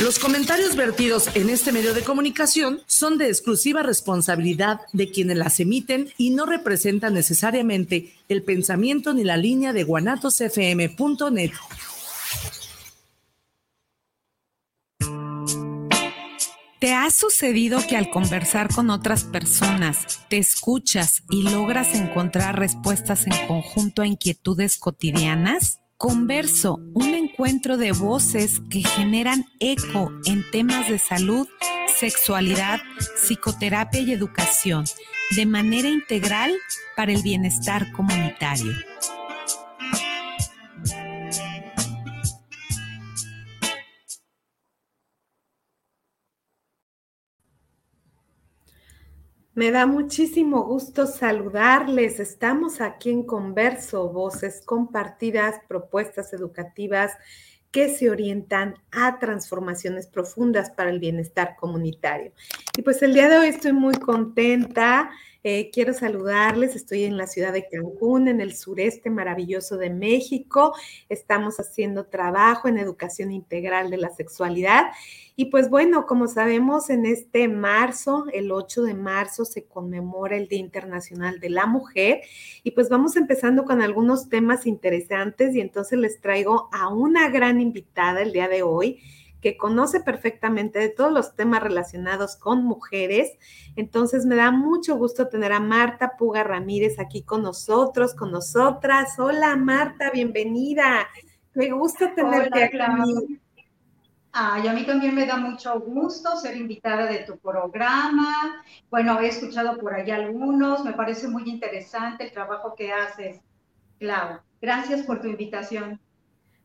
Los comentarios vertidos en este medio de comunicación son de exclusiva responsabilidad de quienes las emiten y no representan necesariamente el pensamiento ni la línea de guanatosfm.net. ¿Te ha sucedido que al conversar con otras personas te escuchas y logras encontrar respuestas en conjunto a inquietudes cotidianas? Converso, un encuentro de voces que generan eco en temas de salud, sexualidad, psicoterapia y educación, de manera integral para el bienestar comunitario. Me da muchísimo gusto saludarles. Estamos aquí en Converso, voces compartidas, propuestas educativas que se orientan a transformaciones profundas para el bienestar comunitario. Y pues el día de hoy estoy muy contenta. Eh, quiero saludarles. Estoy en la ciudad de Cancún, en el sureste maravilloso de México. Estamos haciendo trabajo en educación integral de la sexualidad y pues bueno, como sabemos, en este marzo, el 8 de marzo, se conmemora el Día Internacional de la Mujer. Y pues vamos empezando con algunos temas interesantes y entonces les traigo a una gran invitada el día de hoy que conoce perfectamente de todos los temas relacionados con mujeres. Entonces me da mucho gusto tener a Marta Puga Ramírez aquí con nosotros, con nosotras. Hola Marta, bienvenida. Me gusta tenerte aquí. Ay, a mí también me da mucho gusto ser invitada de tu programa. Bueno, he escuchado por ahí algunos, me parece muy interesante el trabajo que haces. Claro, gracias por tu invitación.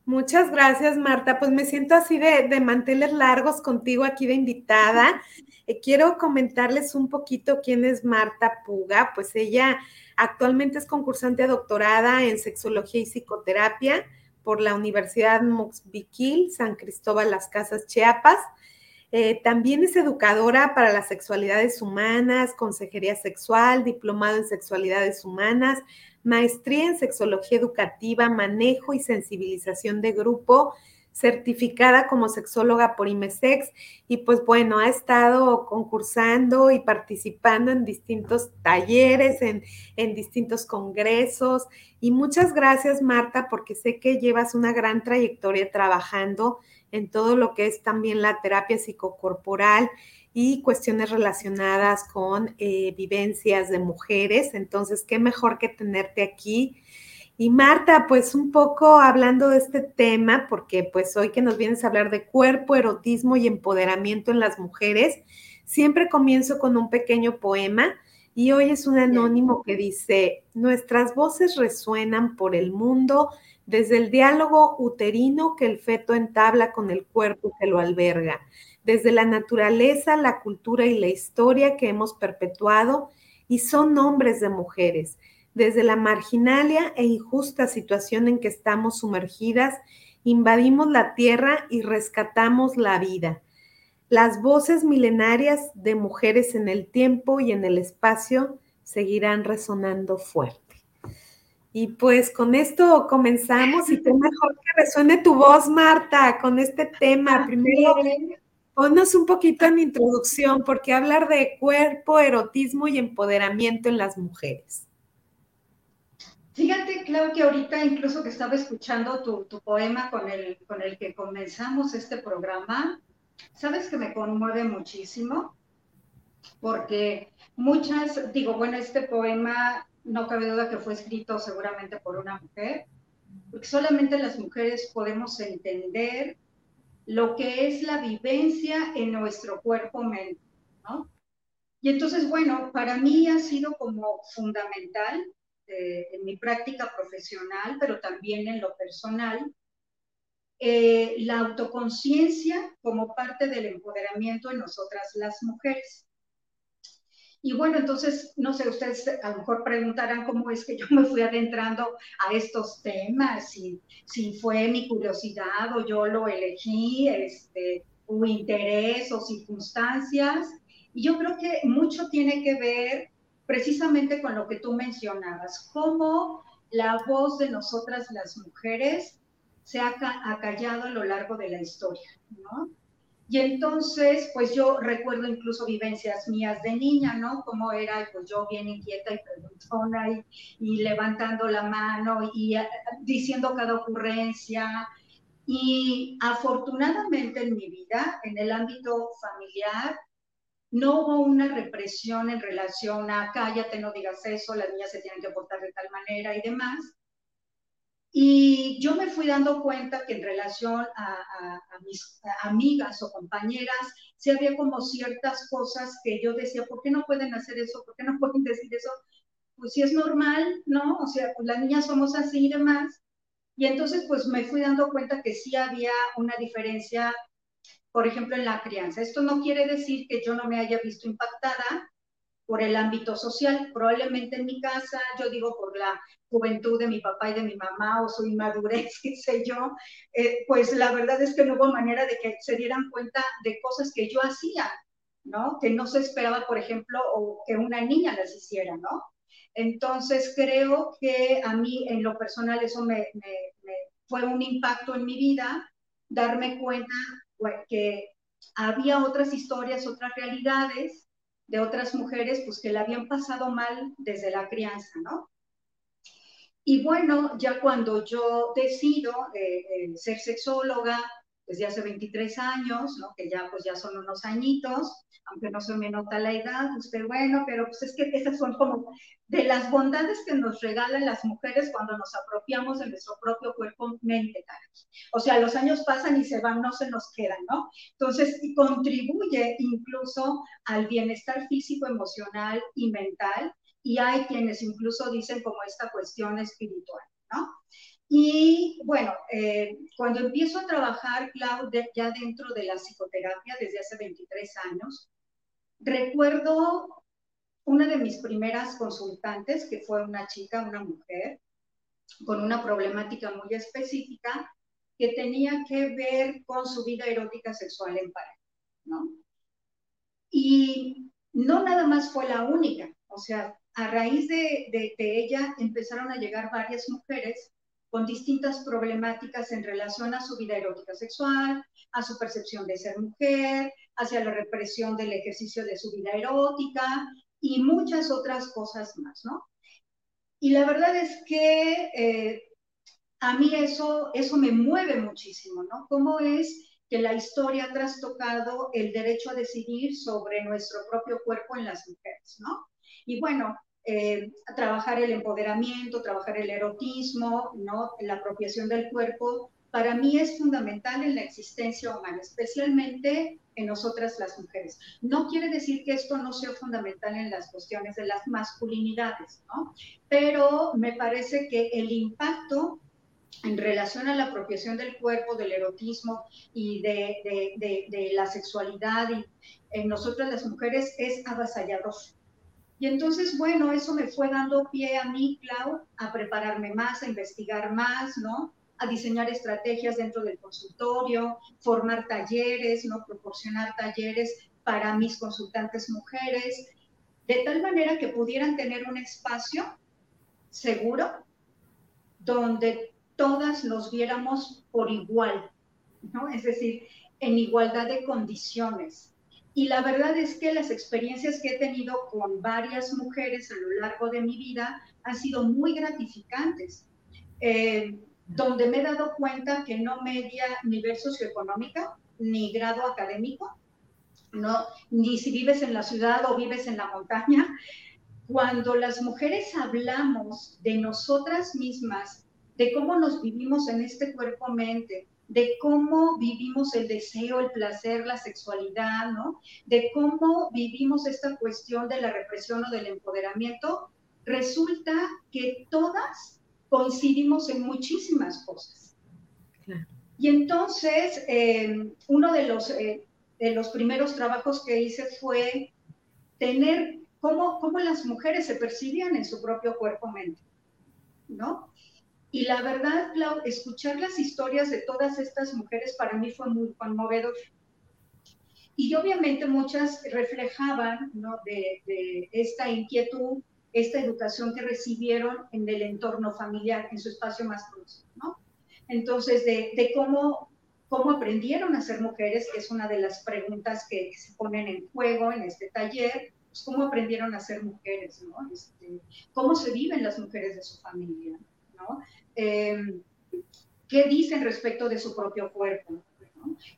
Muchas gracias, Marta. Pues me siento así de, de manteles largos contigo aquí de invitada. Eh, quiero comentarles un poquito quién es Marta Puga. Pues ella actualmente es concursante doctorada en sexología y psicoterapia por la Universidad Moxbiquil, San Cristóbal Las Casas, Chiapas. Eh, también es educadora para las sexualidades humanas, consejería sexual, diplomado en sexualidades humanas, maestría en sexología educativa, manejo y sensibilización de grupo, certificada como sexóloga por IMESEX y pues bueno, ha estado concursando y participando en distintos talleres, en, en, distintos congresos. Y muchas gracias Marta porque sé que llevas una gran trayectoria trabajando en todo lo que es también la terapia psicocorporal y cuestiones relacionadas con eh, vivencias de mujeres. Entonces, qué mejor que tenerte aquí. Y Marta, pues un poco hablando de este tema, porque pues hoy que nos vienes a hablar de cuerpo, erotismo y empoderamiento en las mujeres, siempre comienzo con un pequeño poema y hoy es un anónimo que dice, nuestras voces resuenan por el mundo desde el diálogo uterino que el feto entabla con el cuerpo que lo alberga, desde la naturaleza, la cultura y la historia que hemos perpetuado y son nombres de mujeres desde la marginalia e injusta situación en que estamos sumergidas, invadimos la tierra y rescatamos la vida. Las voces milenarias de mujeres en el tiempo y en el espacio seguirán resonando fuerte. Y pues con esto comenzamos y qué mejor que resuene tu voz, Marta, con este tema. Primero, ponnos un poquito en introducción, porque hablar de cuerpo, erotismo y empoderamiento en las mujeres. Fíjate, claro que ahorita incluso que estaba escuchando tu, poema con el, con el que comenzamos este programa, sabes que me conmueve muchísimo, porque muchas, digo, bueno, este poema no cabe duda que fue escrito seguramente por una mujer, porque solamente las mujeres podemos entender lo que es la vivencia en nuestro cuerpo-mente, ¿no? Y entonces, bueno, para mí ha sido como fundamental este, en mi práctica profesional, pero también en lo personal, eh, la autoconciencia como parte del empoderamiento en nosotras las mujeres. Y bueno, entonces, no sé, ustedes a lo mejor preguntarán cómo es que yo me fui adentrando a estos temas, si, fue mi curiosidad o yo lo elegí, este, o interés o circunstancias. Y yo creo que mucho tiene que ver precisamente con lo que tú mencionabas, cómo la voz de nosotras las mujeres se ha acallado a lo largo de la historia, ¿no? Y entonces, pues yo recuerdo incluso vivencias mías de niña, ¿no? Como era, pues yo bien inquieta y preguntona y, y levantando la mano y uh, diciendo cada ocurrencia. Y afortunadamente en mi vida, en el ámbito familiar, no hubo una represión en relación a cállate, no digas eso, las niñas se tienen que portar de tal manera y demás, y yo me fui dando cuenta que en relación a, mis amigas o compañeras, sí había como ciertas cosas que yo decía, ¿por qué no pueden hacer eso? ¿Por qué no pueden decir eso? Pues si es normal, ¿no? O sea, pues las niñas somos así y demás. Y entonces pues me fui dando cuenta que sí había una diferencia, por ejemplo, en la crianza. Esto no quiere decir que yo no me haya visto impactada, por el ámbito social. Probablemente en mi casa, yo digo por la juventud de mi papá y de mi mamá o su inmadurez, qué sé yo, eh, pues la verdad es que no hubo manera de que se dieran cuenta de cosas que yo hacía, ¿no? Que no se esperaba, por ejemplo, o que una niña las hiciera, ¿no? Entonces creo que a mí en lo personal eso me, fue un impacto en mi vida, darme cuenta pues, que había otras historias, otras realidades de otras mujeres, pues que la habían pasado mal desde la crianza, ¿no? Y bueno, ya cuando yo decido eh, eh, ser sexóloga, desde hace 23 años, ¿no? que ya pues ya son unos añitos, aunque no se me nota la edad, usted bueno, pero pues es que esas son como de las bondades que nos regalan las mujeres cuando nos apropiamos de nuestro propio cuerpo mente, O sea, los años pasan y se van, no se nos quedan, ¿no? Entonces, y contribuye incluso al bienestar físico, emocional y mental, y hay quienes incluso dicen como esta cuestión espiritual, ¿no? Y bueno, eh, cuando empiezo a trabajar, Cloud, ya dentro de la psicoterapia desde hace 23 años, recuerdo una de mis primeras consultantes, que fue una chica, una mujer, con una problemática muy específica que tenía que ver con su vida erótica sexual en pareja, ¿no? Y no nada más fue la única, o sea, a raíz de, de, de ella empezaron a llegar varias mujeres con distintas problemáticas en relación a su vida erótica sexual, a su percepción de ser mujer, hacia la represión del ejercicio de su vida erótica y muchas otras cosas más, ¿no? Y la verdad es que eh, a mí eso, eso me mueve muchísimo, ¿no? ¿Cómo es que la historia ha trastocado el derecho a decidir sobre nuestro propio cuerpo en las mujeres, ¿no? Y bueno, eh, trabajar el empoderamiento, trabajar el erotismo, ¿no? la apropiación del cuerpo, para mí es fundamental en la existencia humana, especialmente en nosotras las mujeres. No quiere decir que esto no sea fundamental en las cuestiones de las masculinidades. Pero me parece que el impacto en relación a la apropiación del cuerpo, del erotismo y de, la sexualidad en nosotras las mujeres es avasallador. Y entonces, bueno, eso me fue dando pie a mí, Clau, a prepararme más, a investigar más, ¿no? A diseñar estrategias dentro del consultorio, formar talleres, ¿no? Proporcionar talleres para mis consultantes mujeres, de tal manera que pudieran tener un espacio seguro donde todas nos viéramos por igual, ¿no? Es decir, en igualdad de condiciones, y la verdad es que las experiencias que he tenido con varias mujeres a lo largo de mi vida han sido muy gratificantes, eh, donde me he dado cuenta que no media nivel socioeconómico ni grado académico, no, ni si vives en la ciudad o vives en la montaña. Cuando las mujeres hablamos de nosotras mismas, de cómo nos vivimos en este cuerpo-mente, de cómo vivimos el deseo, el placer, la sexualidad, ¿no? De cómo vivimos esta cuestión de la represión o del empoderamiento, resulta que todas coincidimos en muchísimas cosas. Y entonces, eh, uno de los, eh, de los primeros trabajos que hice fue tener cómo, cómo las mujeres se percibían en su propio cuerpo-mente, ¿no? Y la verdad, Clau, escuchar las historias de todas estas mujeres para mí fue muy conmovedor. Y obviamente muchas reflejaban ¿no? de, de, esta inquietud, esta educación que recibieron en el entorno familiar, en su espacio más próximo, ¿no? Entonces, de, de cómo, cómo aprendieron a ser mujeres, que es una de las preguntas que, se ponen en juego en este taller, pues cómo aprendieron a ser mujeres, ¿no? Este, cómo se viven las mujeres de su familia, ¿no? Eh, ¿Qué dicen respecto de su propio cuerpo?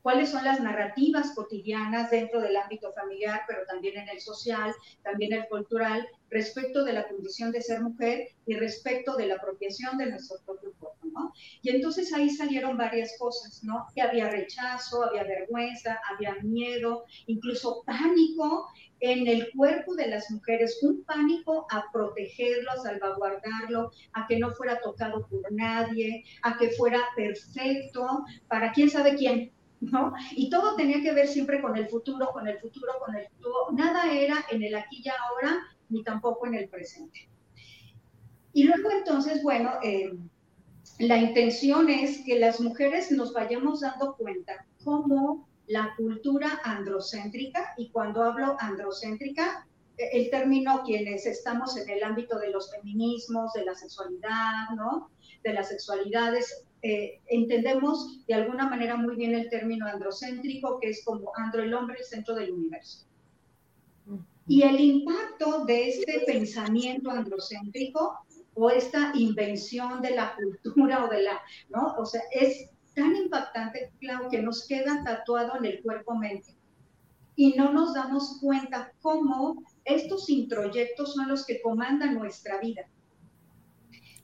¿Cuáles son las narrativas cotidianas dentro del ámbito familiar, pero también en el social, también el cultural, respecto de la condición de ser mujer y respecto de la apropiación de nuestro propio cuerpo, ¿no? Y entonces ahí salieron varias cosas, ¿no? Que había rechazo, había vergüenza, había miedo, incluso pánico en el cuerpo de las mujeres, un pánico a protegerlo, a salvaguardarlo, a que no fuera tocado por nadie, a que fuera perfecto, para quién sabe quién, ¿no? Y todo tenía que ver siempre con el futuro, con el futuro, con el futuro. Nada era en el aquí y ahora, ni tampoco en el presente. Y luego entonces, bueno, eh, la intención es que las mujeres nos vayamos dando cuenta cómo la cultura androcéntrica, y cuando hablo androcéntrica, eh, el término quienes estamos en el ámbito de los feminismos, de la sexualidad, ¿no? De las sexualidades, eh, entendemos de alguna manera muy bien el término androcéntrico, que es como andro el hombre, el centro del universo. Y el impacto de este pensamiento androcéntrico o esta invención de la cultura o de la, ¿no? O sea, es tan impactante, claro, que nos queda tatuado en el cuerpo-mente. Y no nos damos cuenta cómo estos introyectos son los que comandan nuestra vida.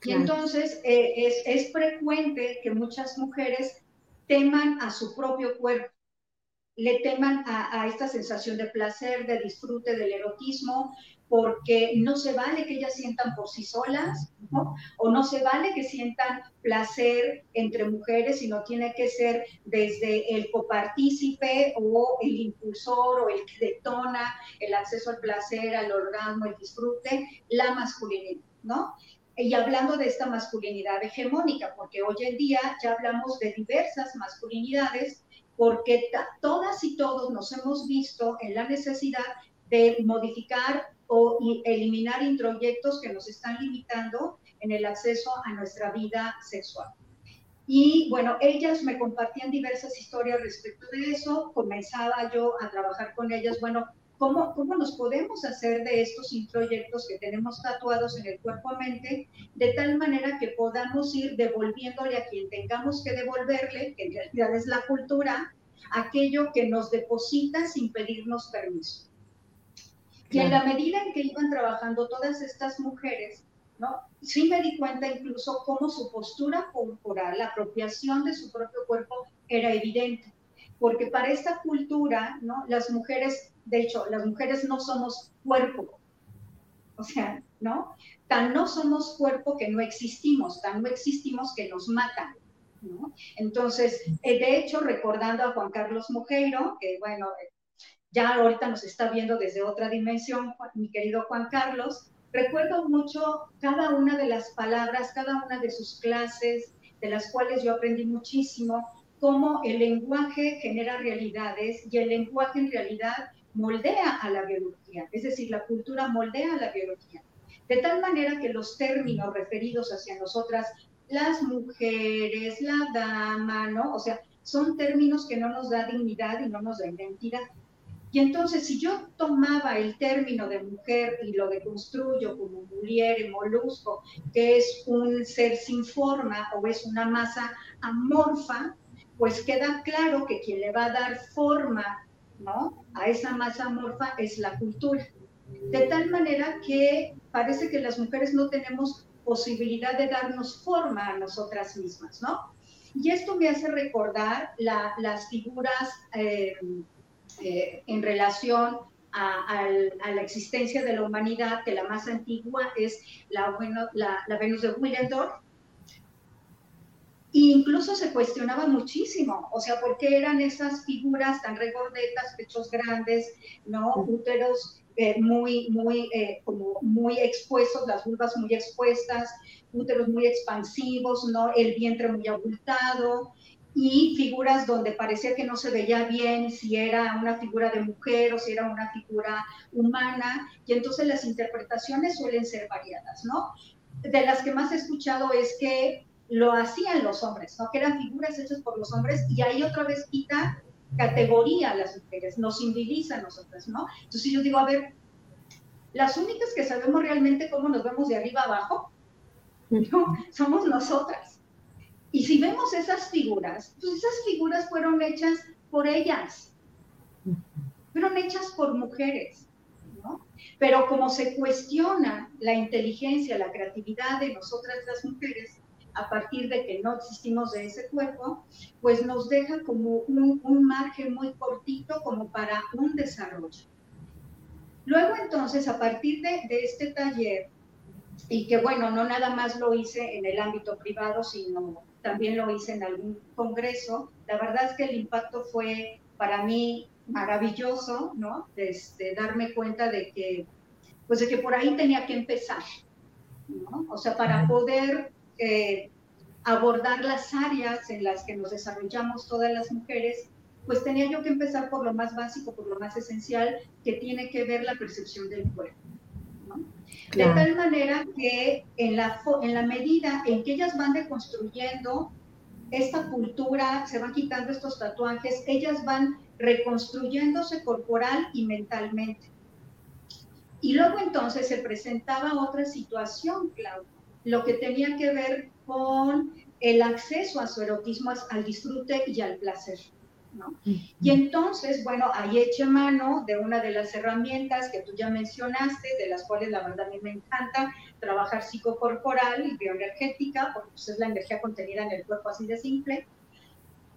Y entonces eh, es, es frecuente que muchas mujeres teman a su propio cuerpo, le teman a, a, esta sensación de placer, de disfrute, del erotismo, porque no se vale que ellas sientan por sí solas, ¿no? O no se vale que sientan placer entre mujeres, sino tiene que ser desde el copartícipe o el impulsor o el que detona el acceso al placer, al orgasmo, el disfrute, la masculinidad, ¿no? Y hablando de esta masculinidad hegemónica, porque hoy en día ya hablamos de diversas masculinidades, porque todas y todos nos hemos visto en la necesidad de modificar o eliminar introyectos que nos están limitando en el acceso a nuestra vida sexual. Y bueno, ellas me compartían diversas historias respecto de eso, comenzaba yo a trabajar con ellas, bueno, ¿cómo, cómo nos podemos hacer de estos introyectos que tenemos tatuados en el cuerpo-mente, de tal manera que podamos ir devolviéndole a quien tengamos que devolverle, que en realidad es la cultura, aquello que nos deposita sin pedirnos permiso. Y en la medida en que iban trabajando todas estas mujeres, ¿no? Sí me di cuenta incluso cómo su postura corporal, la apropiación de su propio cuerpo era evidente. Porque para esta cultura, ¿no? Las mujeres, de hecho, las mujeres no somos cuerpo. O sea, ¿no? Tan no somos cuerpo que no existimos, tan no existimos que nos matan. ¿no? Entonces, eh, de hecho, recordando a Juan Carlos Mujeiro, que bueno, ya ahorita nos está viendo desde otra dimensión, mi querido Juan Carlos. Recuerdo mucho cada una de las palabras, cada una de sus clases, de las cuales yo aprendí muchísimo, cómo el lenguaje genera realidades y el lenguaje en realidad moldea a la biología, es decir, la cultura moldea a la biología. De tal manera que los términos referidos hacia nosotras, las mujeres, la dama, ¿no? O sea, son términos que no nos da dignidad y no nos da identidad. Y entonces, si yo tomaba el término de mujer y lo deconstruyo como mulier, molusco, que es un ser sin forma o es una masa amorfa, pues queda claro que quien le va a dar forma ¿no? a esa masa amorfa es la cultura. De tal manera que parece que las mujeres no tenemos posibilidad de darnos forma a nosotras mismas, ¿no? Y esto me hace recordar la, las figuras... Eh, eh, en relación a, la existencia de la humanidad, que la más antigua es la, la, Venus de Willendorf. E incluso se cuestionaba muchísimo, o sea, ¿por qué eran esas figuras tan regordetas, pechos grandes, ¿no? Úteros eh, muy, muy, eh, como muy expuestos, las vulvas muy expuestas, úteros muy expansivos, ¿no? El vientre muy abultado y figuras donde parecía que no se veía bien si era una figura de mujer o si era una figura humana, y entonces las interpretaciones suelen ser variadas, ¿no? De las que más he escuchado es que lo hacían los hombres, ¿no? Que eran figuras hechas por los hombres y ahí otra vez quita categoría a las mujeres, nos civiliza a nosotras, ¿no? Entonces yo digo, a ver, las únicas que sabemos realmente cómo nos vemos de arriba abajo, ¿no? Somos nosotras. Y si vemos esas figuras, pues esas figuras fueron hechas por ellas, fueron hechas por mujeres, ¿no? Pero como se cuestiona la inteligencia, la creatividad de nosotras las mujeres, a partir de que no existimos de ese cuerpo, pues nos deja como un, margen muy cortito como para un desarrollo. Luego entonces, a partir de, de este taller, y que bueno, no nada más lo hice en el ámbito privado, sino también lo hice en algún congreso, la verdad es que el impacto fue para mí maravilloso, ¿no? Desde darme cuenta de que, pues de que por ahí tenía que empezar, ¿no? O sea, para poder eh, abordar las áreas en las que nos desarrollamos todas las mujeres, pues tenía yo que empezar por lo más básico, por lo más esencial, que tiene que ver la percepción del cuerpo. De tal manera que en la, en la medida en que ellas van deconstruyendo esta cultura, se van quitando estos tatuajes, ellas van reconstruyéndose corporal y mentalmente. Y luego entonces se presentaba otra situación, Claudia, lo que tenía que ver con el acceso a su erotismo, al disfrute y al placer. ¿No? Y entonces, bueno, ahí eché mano de una de las herramientas que tú ya mencionaste, de las cuales la verdad a mí me encanta, trabajar psicocorporal y bioenergética, porque pues, es la energía contenida en el cuerpo así de simple.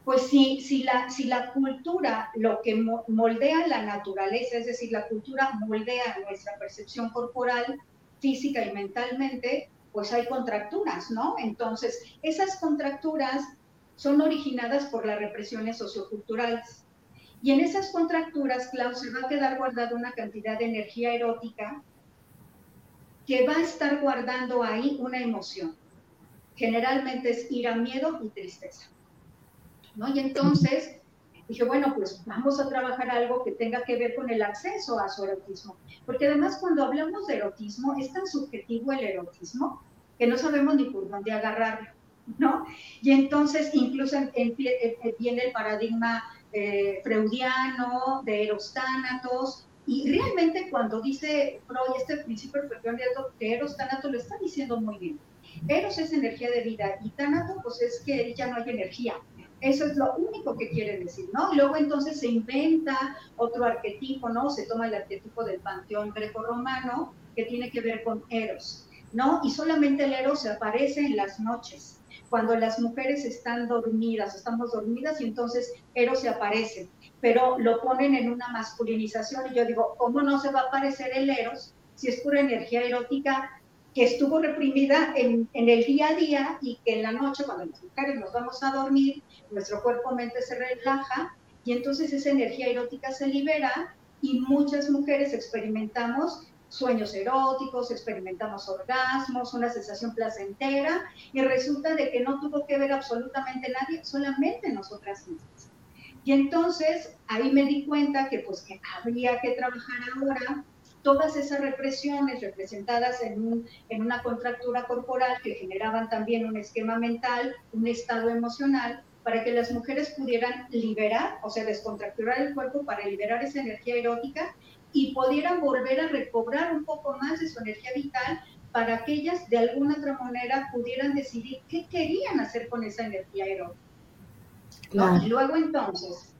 Pues si, si, la, si la cultura, lo que moldea la naturaleza, es decir, la cultura moldea nuestra percepción corporal, física y mentalmente, pues hay contracturas, ¿no? Entonces, esas contracturas son originadas por las represiones socioculturales. Y en esas contracturas, Klaus, se va a quedar guardada una cantidad de energía erótica que va a estar guardando ahí una emoción. Generalmente es ira, miedo y tristeza. ¿no? Y entonces dije, bueno, pues vamos a trabajar algo que tenga que ver con el acceso a su erotismo. Porque además cuando hablamos de erotismo, es tan subjetivo el erotismo que no sabemos ni por dónde agarrarlo, ¿no? Y entonces incluso viene el paradigma eh, freudiano de eros tánatos, y realmente cuando dice Freud este principio de eros tánatos lo está diciendo muy bien. Eros es energía de vida y tánato pues es que ya no hay energía, eso es lo único que quiere decir, ¿no? Y luego entonces se inventa otro arquetipo, ¿no? Se toma el arquetipo del panteón greco-romano que tiene que ver con Eros, ¿no? Y solamente el Eros se aparece en las noches, cuando las mujeres están dormidas, estamos dormidas y entonces Eros se aparece, pero lo ponen en una masculinización y yo digo, ¿cómo no se va a aparecer el Eros si es pura energía erótica que estuvo reprimida en, en, el día a día y que en la noche, cuando las mujeres nos vamos a dormir, nuestro cuerpo-mente se relaja y entonces esa energía erótica se libera y muchas mujeres experimentamos sueños eróticos, experimentamos orgasmos, una sensación placentera y resulta de que no tuvo que ver absolutamente nadie, solamente nosotras mismas. Y entonces ahí me di cuenta que pues que habría que trabajar ahora todas esas represiones representadas en, un, en una contractura corporal que generaban también un esquema mental, un estado emocional, para que las mujeres pudieran liberar, o sea, descontracturar el cuerpo para liberar esa energía erótica y pudieran volver a recobrar un poco más de su energía vital para que ellas de alguna otra manera pudieran decidir qué querían hacer con esa energía. Y luego entonces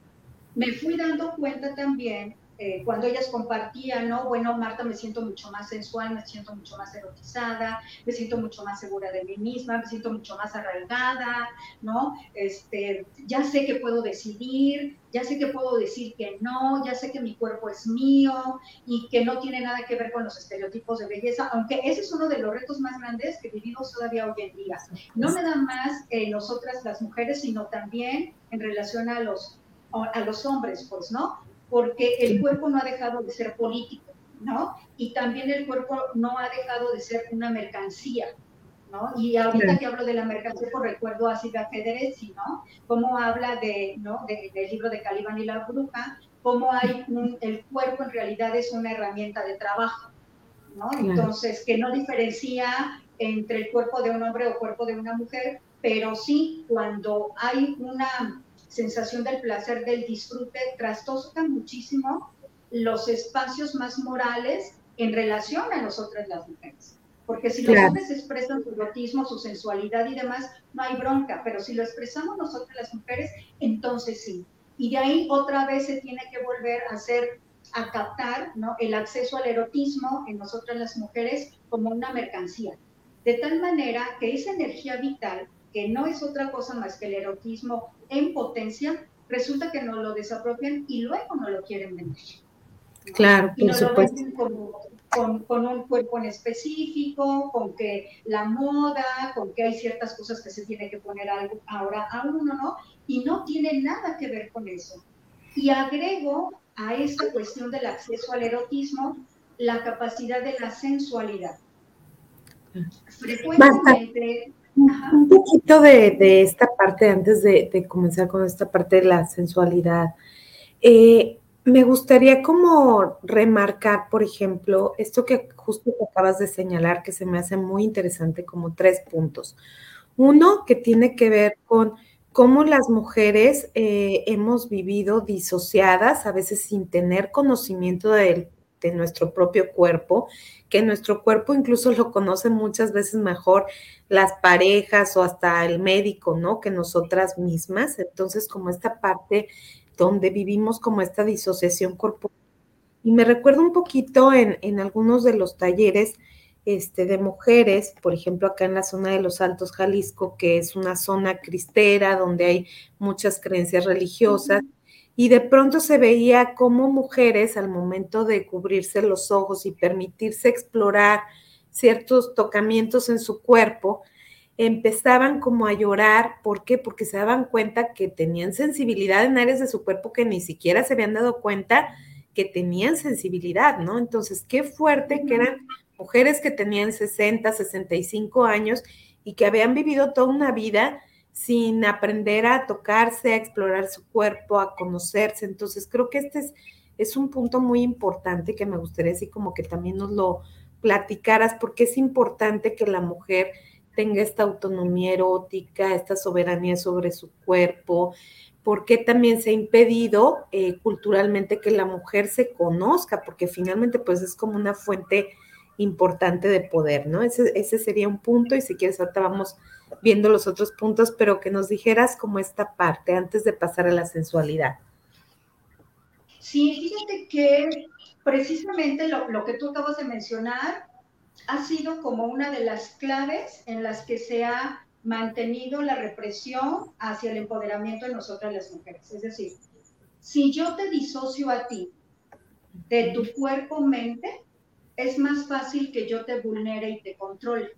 me fui dando cuenta también eh, cuando ellas compartían, ¿no? Bueno, Marta, me siento mucho más sensual, me siento mucho más erotizada, me siento mucho más segura de mí misma, me siento mucho más arraigada, ¿no? Este, ya sé que puedo decidir, ya sé que puedo decir que no, ya sé que mi cuerpo es mío y que no tiene nada que ver con los estereotipos de belleza, aunque ese es uno de los retos más grandes que vivimos todavía hoy en día. No nada más eh, nosotras las mujeres, sino también en relación a los, a los hombres, pues, ¿no? Porque el cuerpo no ha dejado de ser político, ¿no? Y también el cuerpo no ha dejado de ser una mercancía, ¿no? Y ahorita que hablo de la mercancía, pues recuerdo a Silvia Federici, ¿no? Cómo habla de, ¿no? del libro de Calibán y la bruja, cómo hay el cuerpo en realidad es una herramienta de trabajo, ¿no? Entonces, que no diferencia entre el cuerpo de un hombre o cuerpo de una mujer, pero sí cuando hay una sensación del placer, del disfrute, trastoca muchísimo los espacios más morales en relación a nosotras las mujeres. Porque si los hombres expresan su erotismo, su sensualidad y demás, no hay bronca, pero si lo expresamos nosotras las mujeres, entonces sí. Y de ahí otra vez se tiene que volver a hacer, a captar ¿no? el acceso al erotismo en nosotras las mujeres como una mercancía. De tal manera que esa energía vital que no es otra cosa más que el erotismo en potencia, resulta que no lo desapropian y luego no lo quieren vender. Claro, y no lo venden con, con, un cuerpo en específico, con que la moda, con que hay ciertas cosas que se tiene que poner algo, ahora a uno, ¿no? Y no tiene nada que ver con eso. Y agrego a esta cuestión del acceso al erotismo la capacidad de la sensualidad. Frecuentemente un poquito de, esta parte, antes de, comenzar con esta parte de la sensualidad. Eh, me gustaría como remarcar, por ejemplo, esto que justo acabas de señalar, que se me hace muy interesante, como tres puntos. Uno, que tiene que ver con cómo las mujeres eh, hemos vivido disociadas, a veces sin tener conocimiento de, nuestro propio cuerpo, que nuestro cuerpo incluso lo conoce muchas veces mejor las parejas o hasta el médico, ¿no? Que nosotras mismas. Entonces, como esta parte donde vivimos como esta disociación corporal. Y me recuerdo un poquito en, en algunos de los talleres este, de mujeres, por ejemplo, acá en la zona de los Altos Jalisco, que es una zona cristera donde hay muchas creencias religiosas, y de pronto se veía como mujeres al momento de cubrirse los ojos y permitirse explorar ciertos tocamientos en su cuerpo, empezaban como a llorar. ¿Por qué? Porque se daban cuenta que tenían sensibilidad en áreas de su cuerpo que ni siquiera se habían dado cuenta que tenían sensibilidad, ¿no? Entonces, qué fuerte que eran mujeres que tenían 60, 65 años y que habían vivido toda una vida sin aprender a tocarse, a explorar su cuerpo, a conocerse. Entonces, creo que este es, un punto muy importante que me gustaría así como que también nos lo platicaras, porque es importante que la mujer tenga esta autonomía erótica, esta soberanía sobre su cuerpo, porque también se ha impedido eh, culturalmente que la mujer se conozca, porque finalmente pues es como una fuente importante de poder, ¿no? Ese, ese sería un punto y si quieres ahorita vamos viendo los otros puntos, pero que nos dijeras como esta parte antes de pasar a la sensualidad. Sí, fíjate que precisamente lo, que tú acabas de mencionar ha sido como una de las claves en las que se ha mantenido la represión hacia el empoderamiento de nosotras las mujeres. Es decir, si yo te disocio a ti de tu cuerpo-mente, es más fácil que yo te vulnere y te controle.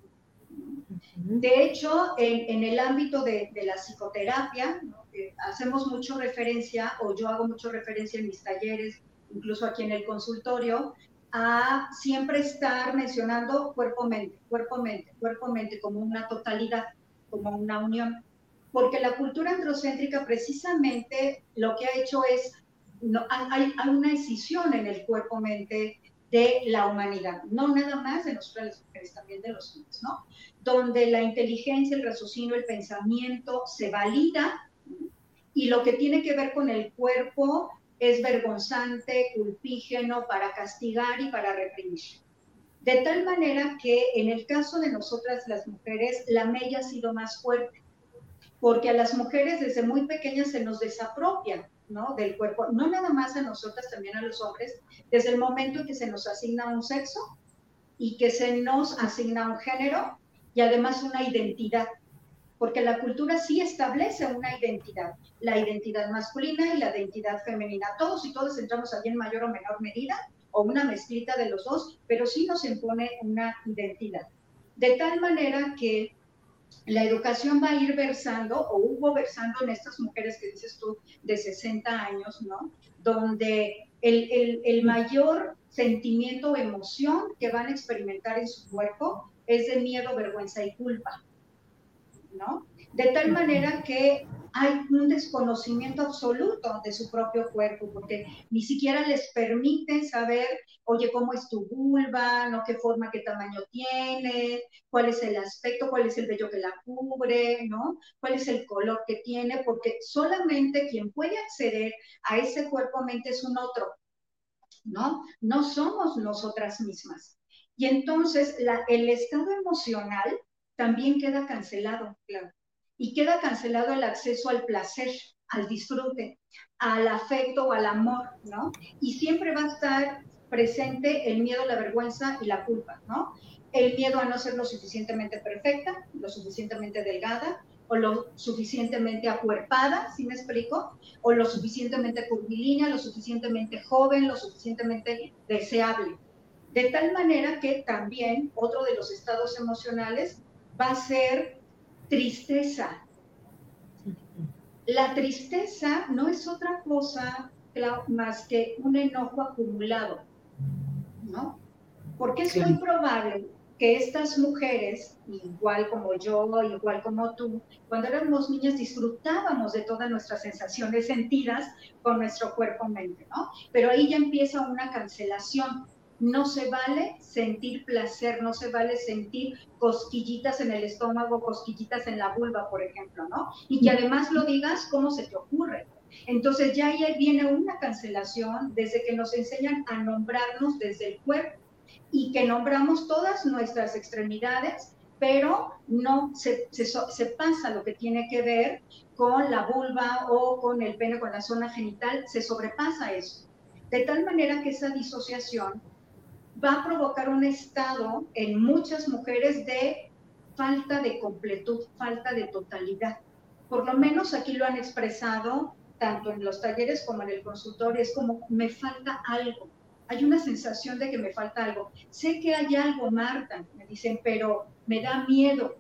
De hecho, en, el ámbito de, la psicoterapia, hacemos mucho referencia, o yo hago mucho referencia en mis talleres, incluso aquí en el consultorio, a siempre estar mencionando cuerpo-mente, cuerpo-mente, cuerpo-mente como una totalidad, como una unión. Porque la cultura androcéntrica precisamente lo que ha hecho es, no, hay, hay una escisión en el cuerpo-mente de la humanidad, no nada más de nosotras las mujeres, también de los hombres, ¿no? Donde la inteligencia, el raciocinio, el pensamiento se valida y lo que tiene que ver con el cuerpo es vergonzante, culpígeno para castigar y para reprimir. De tal manera que en el caso de nosotras las mujeres, la mella ha sido más fuerte, porque a las mujeres desde muy pequeñas se nos desapropia ¿no? Del cuerpo, no nada más a nosotras, también a los hombres, desde el momento en que se nos asigna un sexo y que se nos asigna un género y además una identidad, porque la cultura sí establece una identidad, la identidad masculina y la identidad femenina. Todos y todas entramos allí en mayor o menor medida, o una mezclita de los dos, pero sí nos impone una identidad. De tal manera que la educación va a ir versando, o hubo versando en estas mujeres que dices tú de 60 años, ¿no? Donde el, el, el mayor sentimiento o emoción que van a experimentar en su cuerpo es de miedo, vergüenza y culpa, ¿no? De tal manera que hay un desconocimiento absoluto de su propio cuerpo, porque ni siquiera les permiten saber, oye, cómo es tu vulva, ¿no? qué forma, qué tamaño tiene, cuál es el aspecto, cuál es el vello que la cubre, ¿no? cuál es el color que tiene, porque solamente quien puede acceder a ese cuerpo-mente es un otro, ¿no? No somos nosotras mismas. Y entonces el estado emocional también queda cancelado, claro y queda cancelado el acceso al placer, al disfrute, al afecto o al amor, ¿no? Y siempre va a estar presente el miedo, la vergüenza y la culpa, ¿no? El miedo a no ser lo suficientemente perfecta, lo suficientemente delgada, o lo suficientemente acuerpada, ¿sí me explico? O lo suficientemente curvilínea, lo suficientemente joven, lo suficientemente deseable. De tal manera que también otro de los estados emocionales va a ser tristeza. La tristeza no es otra cosa más que un enojo acumulado, ¿no? Porque es muy probable que estas mujeres, igual como yo, igual como tú, cuando éramos niñas disfrutábamos de todas nuestras sensaciones sentidas con nuestro cuerpo-mente, ¿no? Pero ahí ya empieza una cancelación no se vale sentir placer, no se vale sentir cosquillitas en el estómago, cosquillitas en la vulva, por ejemplo, ¿no? Y que además lo digas cómo se te ocurre. Entonces ya ahí viene una cancelación desde que nos enseñan a nombrarnos desde el cuerpo y que nombramos todas nuestras extremidades, pero no se, se pasa lo que tiene que ver con la vulva o con el pene, con la zona genital, se sobrepasa eso. De tal manera que esa disociación va a provocar un estado en muchas mujeres de falta de completud, falta de totalidad. Por lo menos aquí lo han expresado tanto en los talleres como en el consultorio, es como me falta algo, hay una sensación de que me falta algo. Sé que hay algo, Marta, me dicen, pero me da miedo.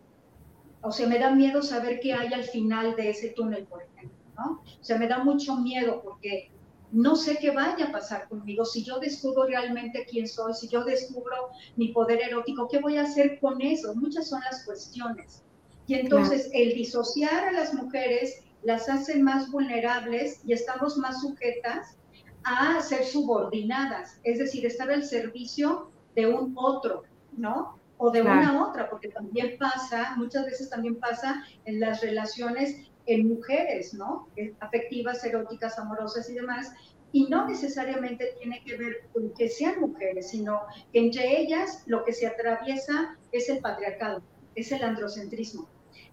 O sea, me da miedo saber qué hay al final de ese túnel, por ejemplo. O sea, me da mucho miedo porque no sé qué vaya a pasar conmigo. Si yo descubro realmente quién soy, si yo descubro mi poder erótico, ¿qué voy a hacer con eso? Muchas son las cuestiones. Y entonces el disociar a las mujeres las hace más vulnerables y estamos más sujetas a ser subordinadas, es decir, estar al servicio de un otro, ¿no? O de una otra, porque también pasa, muchas veces también pasa en las relaciones en mujeres, ¿no? Afectivas, eróticas, amorosas y demás. Y no necesariamente tiene que ver con que sean mujeres, sino que entre ellas lo que se atraviesa es el patriarcado, es el androcentrismo.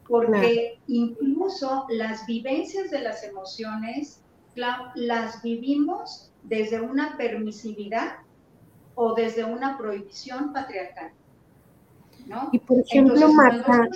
Porque incluso las vivencias de las emociones las vivimos desde una permisividad o desde una prohibición patriarcal. ¿no? Y por ejemplo, Marta,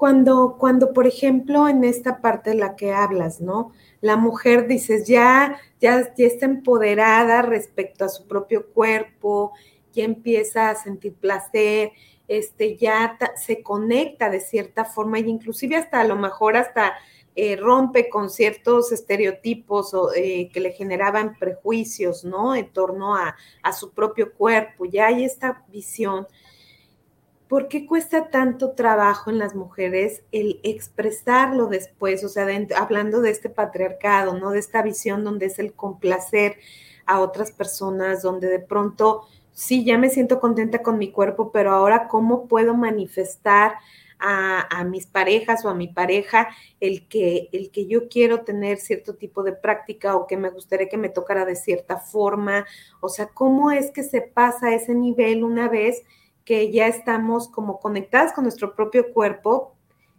cuando, cuando, por ejemplo, en esta parte de la que hablas, ¿no? La mujer, dices, ya, ya, ya está empoderada respecto a su propio cuerpo, ya empieza a sentir placer, este, ya se conecta de cierta forma y inclusive hasta a lo mejor hasta eh, rompe con ciertos estereotipos o, eh, que le generaban prejuicios, ¿no? En torno a, a su propio cuerpo, ya hay esta visión ¿por qué cuesta tanto trabajo en las mujeres el expresarlo después? O sea, hablando de este patriarcado, ¿no? De esta visión donde es el complacer a otras personas, donde de pronto, sí, ya me siento contenta con mi cuerpo, pero ahora, ¿cómo puedo manifestar a, mis parejas o a mi pareja el que, el que yo quiero tener cierto tipo de práctica o que me gustaría que me tocara de cierta forma? O sea, ¿cómo es que se pasa a ese nivel una vez? Que ya estamos como conectadas con nuestro propio cuerpo,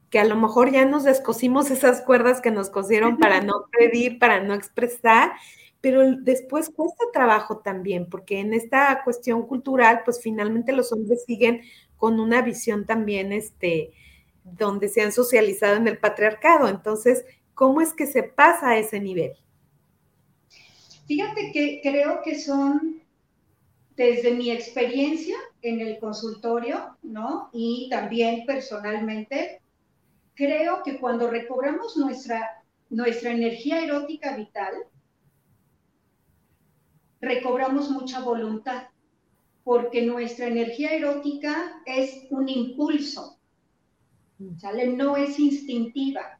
que a lo mejor ya nos descosimos esas cuerdas que nos cosieron para no pedir, para no expresar, pero después cuesta trabajo también, porque en esta cuestión cultural, pues finalmente los hombres siguen con una visión también, este, donde se han socializado en el patriarcado. Entonces, ¿cómo es que se pasa a ese nivel? Fíjate que creo que son, desde mi experiencia en el consultorio, ¿no? Y también personalmente, creo que cuando recobramos nuestra, nuestra energía erótica vital, recobramos mucha voluntad, porque nuestra energía erótica es un impulso, ¿sale? No es instintiva,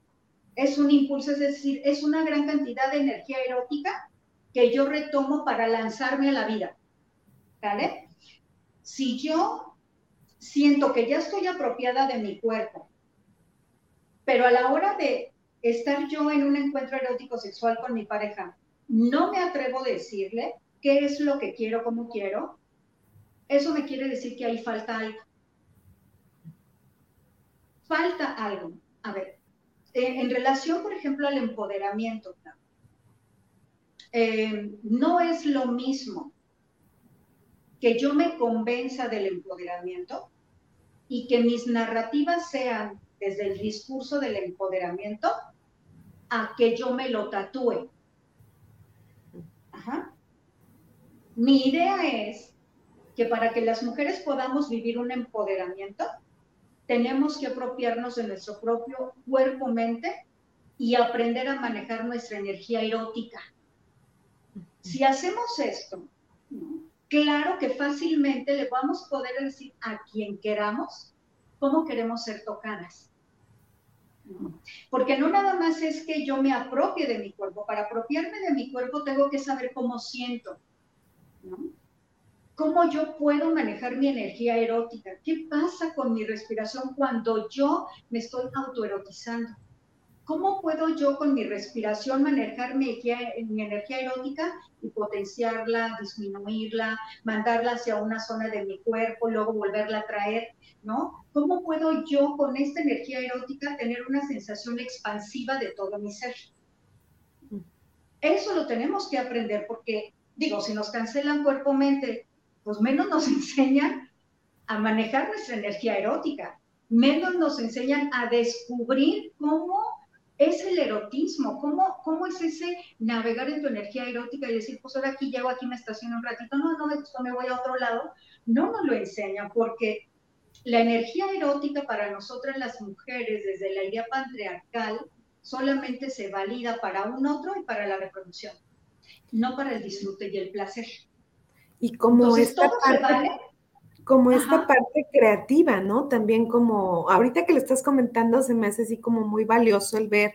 es un impulso, es decir, es una gran cantidad de energía erótica que yo retomo para lanzarme a la vida, Si yo siento que ya estoy apropiada de mi cuerpo, pero a la hora de estar yo en un encuentro erótico sexual con mi pareja, no me atrevo a decirle, qué es lo que quiero, cómo quiero, eso me quiere decir que ahí falta algo. Falta algo. A ver, en, relación, por ejemplo, al empoderamiento, eh, no es lo mismo que yo me convenza del empoderamiento y que mis narrativas sean desde el discurso del empoderamiento a que yo me lo tatúe. Mi idea es que para que las mujeres podamos vivir un empoderamiento, tenemos que apropiarnos de nuestro propio cuerpo-mente y aprender a manejar nuestra energía erótica. Si hacemos esto, claro que fácilmente le vamos a poder decir a quien queramos cómo queremos ser tocadas. Porque no nada más es que yo me apropie de mi cuerpo, para apropiarme de mi cuerpo tengo que saber cómo siento, ¿Cómo yo puedo manejar mi energía erótica? ¿Qué pasa con mi respiración cuando yo me estoy autoerotizando? ¿Cómo puedo yo con mi respiración manejar mi energía, erótica y potenciarla, disminuirla, mandarla hacia una zona de mi cuerpo, luego volverla a traer, ¿no? ¿Cómo puedo yo con esta energía erótica tener una sensación expansiva de todo mi ser? Eso lo tenemos que aprender porque digo, si nos cancelan cuerpo-mente, pues menos nos enseñan a manejar nuestra energía erótica, menos nos enseñan a descubrir cómo es el erotismo, cómo, cómo es ese navegar en tu energía erótica y decir, pues ahora aquí llego, aquí me estaciono un ratito, no, no me me voy a otro lado, no nos lo enseñan porque la energía erótica para nosotras las mujeres desde la idea patriarcal solamente se valida para un otro y para la reproducción no para el disfrute y el placer. Y como esta parte, como esta parte creativa, ¿no? También como, ahorita que lo estás comentando, se me hace así como muy valioso el ver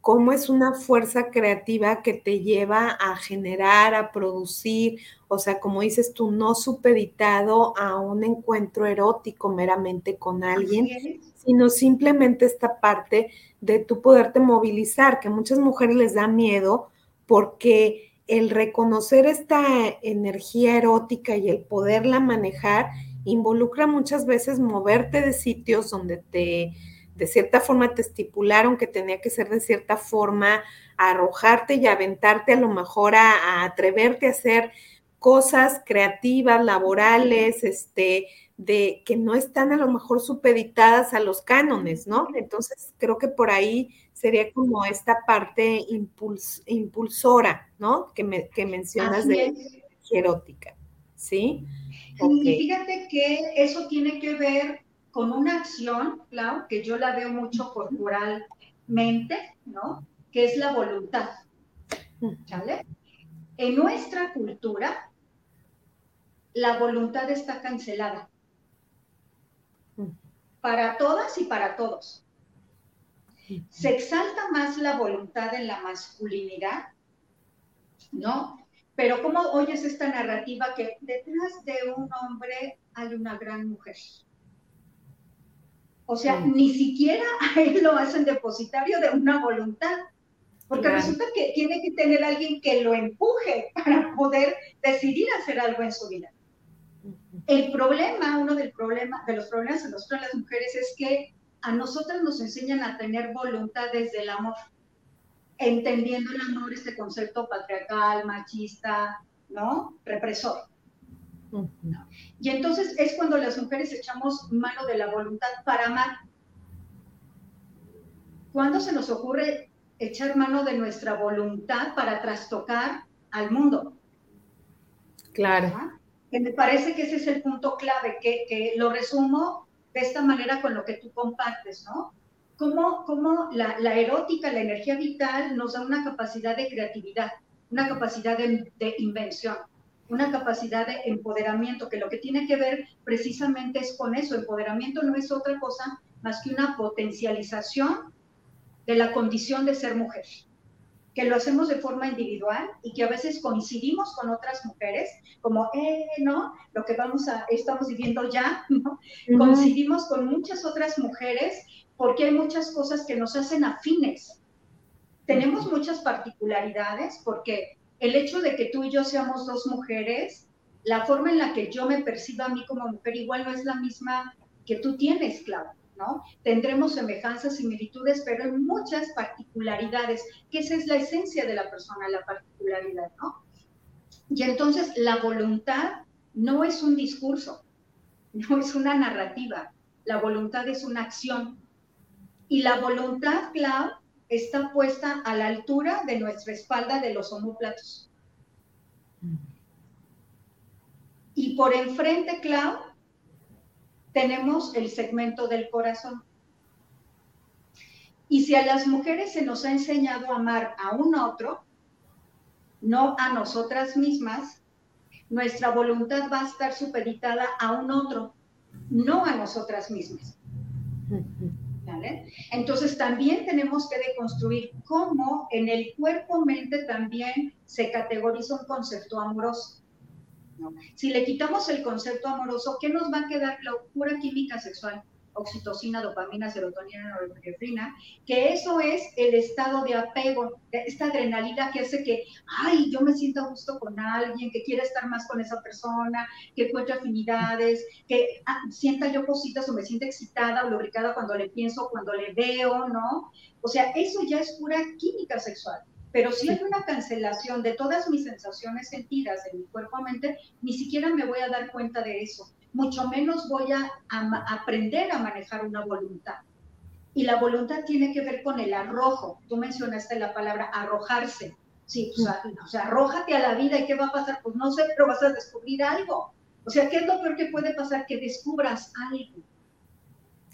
cómo es una fuerza creativa que te lleva a generar, a producir, o sea, como dices tú, no supeditado a un encuentro erótico meramente con alguien, sino simplemente esta parte de tu poderte movilizar, que a muchas mujeres les da miedo porque el reconocer esta energía erótica y el poderla manejar involucra muchas veces moverte de sitios donde te, de cierta forma, te estipularon que tenía que ser de cierta forma, arrojarte y aventarte a lo mejor a, atreverte a hacer cosas creativas, laborales, este, de que no están a lo mejor supeditadas a los cánones, ¿no? Entonces creo que por ahí sería como esta parte impulsora, ¿no? Que, me, que mencionas de erótica, ¿sí? Y fíjate que eso tiene que ver con una acción, claro, que yo la veo mucho corporalmente, ¿no? Que es la voluntad, ¿vale? En nuestra cultura, la voluntad está cancelada. Para todas y para todos. Se exalta más la voluntad en la masculinidad, ¿no? Pero ¿cómo oyes esta narrativa que detrás de un hombre hay una gran mujer? O sea, ni siquiera a él lo hacen depositario de una voluntad, porque resulta que tiene que tener alguien que lo empuje para poder decidir hacer algo en su vida. El problema, uno del problema, de los problemas de nosotros las mujeres es que a nosotras nos enseñan a tener voluntad desde el amor, entendiendo el amor, este concepto patriarcal, machista, ¿no? Represor. Y entonces es cuando las mujeres echamos mano de la voluntad para amar. ¿Cuándo se nos ocurre echar mano de nuestra voluntad para trastocar al mundo? Claro. Que me parece que ese es el punto clave, que, que, lo resumo de esta manera con lo que tú compartes, ¿no? Cómo, cómo la, la, erótica, la energía vital nos da una capacidad de creatividad, una capacidad de, de invención una capacidad de empoderamiento, que lo que tiene que ver precisamente es con eso. Empoderamiento no es otra cosa más que una potencialización de la condición de ser mujer, que lo hacemos de forma individual y que a veces coincidimos con otras mujeres, como, eh, ¿no? Lo que vamos a, estamos viviendo ya, ¿no? Coincidimos con muchas otras mujeres porque hay muchas cosas que nos hacen afines. Tenemos muchas particularidades porque el hecho de que tú y yo seamos dos mujeres, la forma en la que yo me perciba a mí como mujer igual no es la misma que tú tienes, claro, ¿no? Tendremos semejanzas, similitudes, pero hay muchas particularidades, que esa es la esencia de la persona, la particularidad, ¿no? Y entonces la voluntad no es un discurso, no es una narrativa, la voluntad es una acción. Y la voluntad, Clau, está puesta a la altura de nuestra espalda de los homóplatos. Y por enfrente, Clau, tenemos el segmento del corazón. Y si a las mujeres se nos ha enseñado a amar a un otro, no a nosotras mismas, nuestra voluntad va a estar supeditada a un otro, no a nosotras mismas. Entonces también tenemos que deconstruir cómo en el cuerpo-mente también se categoriza un concepto amoroso. Si le quitamos el concepto amoroso, ¿qué nos va a quedar? La pura química sexual oxitocina, dopamina, serotonina, norepinefrina, que eso es el estado de apego, esta adrenalina que hace que, ay, yo me siento a gusto con alguien, que quiera estar más con esa persona, que encuentre afinidades, que ah, sienta yo cositas o me sienta excitada o lubricada cuando le pienso, cuando le veo, ¿no? O sea, eso ya es pura química sexual. Pero si hay una cancelación de todas mis sensaciones sentidas en mi cuerpo-mente, ni siquiera me voy a dar cuenta de eso mucho menos voy a, aprender a manejar una voluntad. Y la voluntad tiene que ver con el arrojo. Tú mencionaste la palabra arrojarse. Sí, o sea, arrójate a la vida y ¿qué va a pasar? Pues no sé, pero vas a descubrir algo. O sea, ¿qué es lo peor que puede pasar? Que descubras algo.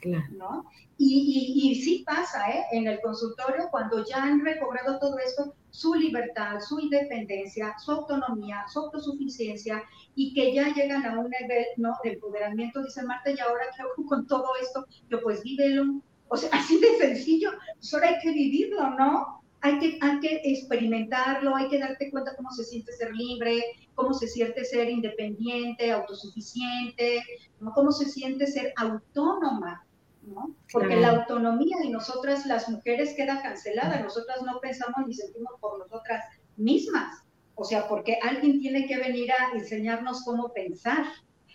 ¿No? Y, y, sí pasa, ¿eh? En el consultorio, cuando ya han recobrado todo esto, su libertad, su independencia, su autonomía, su autosuficiencia, y que ya llegan a un nivel, ¿no? De empoderamiento, dice Marta, y ahora qué hago con todo esto, yo pues vívelo. O sea, así de sencillo, pues ahora hay que vivirlo, ¿no? Hay que, hay que experimentarlo, hay que darte cuenta cómo se siente ser libre, cómo se siente ser independiente, autosuficiente, cómo se siente ser autónoma, porque la autonomía de nosotras las mujeres queda cancelada, nosotras no pensamos ni sentimos por nosotras mismas, o sea, porque alguien tiene que venir a enseñarnos cómo pensar,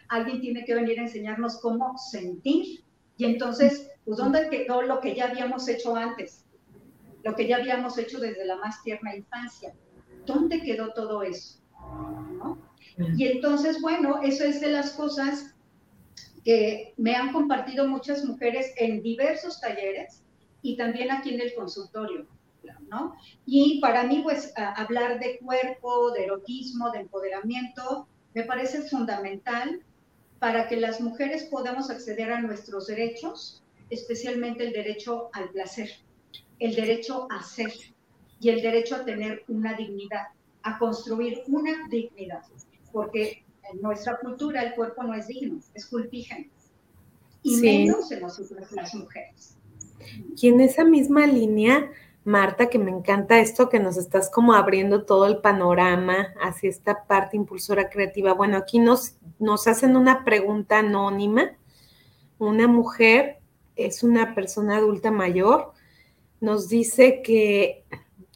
alguien tiene que venir a enseñarnos cómo sentir, y entonces, pues, ¿dónde quedó lo que ya habíamos hecho antes? Lo que ya habíamos hecho desde la más tierna infancia. ¿Dónde quedó todo eso? Y entonces, bueno, eso es de las cosas que me han compartido muchas mujeres en diversos talleres y también aquí en el consultorio, ¿no? Y para mí, pues, hablar de cuerpo, de erotismo, de empoderamiento, me parece fundamental para que las mujeres podamos acceder a nuestros derechos, especialmente el derecho al placer, el derecho a ser y el derecho a tener una dignidad, a construir una dignidad, porque en nuestra cultura el cuerpo no es digno, es culpígeno. Y menos en nosotras las mujeres. Y en esa misma línea, Marta, que me encanta esto que nos estás como abriendo todo el panorama hacia esta parte impulsora creativa. Bueno, aquí nos, nos hacen una pregunta anónima. Una mujer es una persona adulta mayor, nos dice que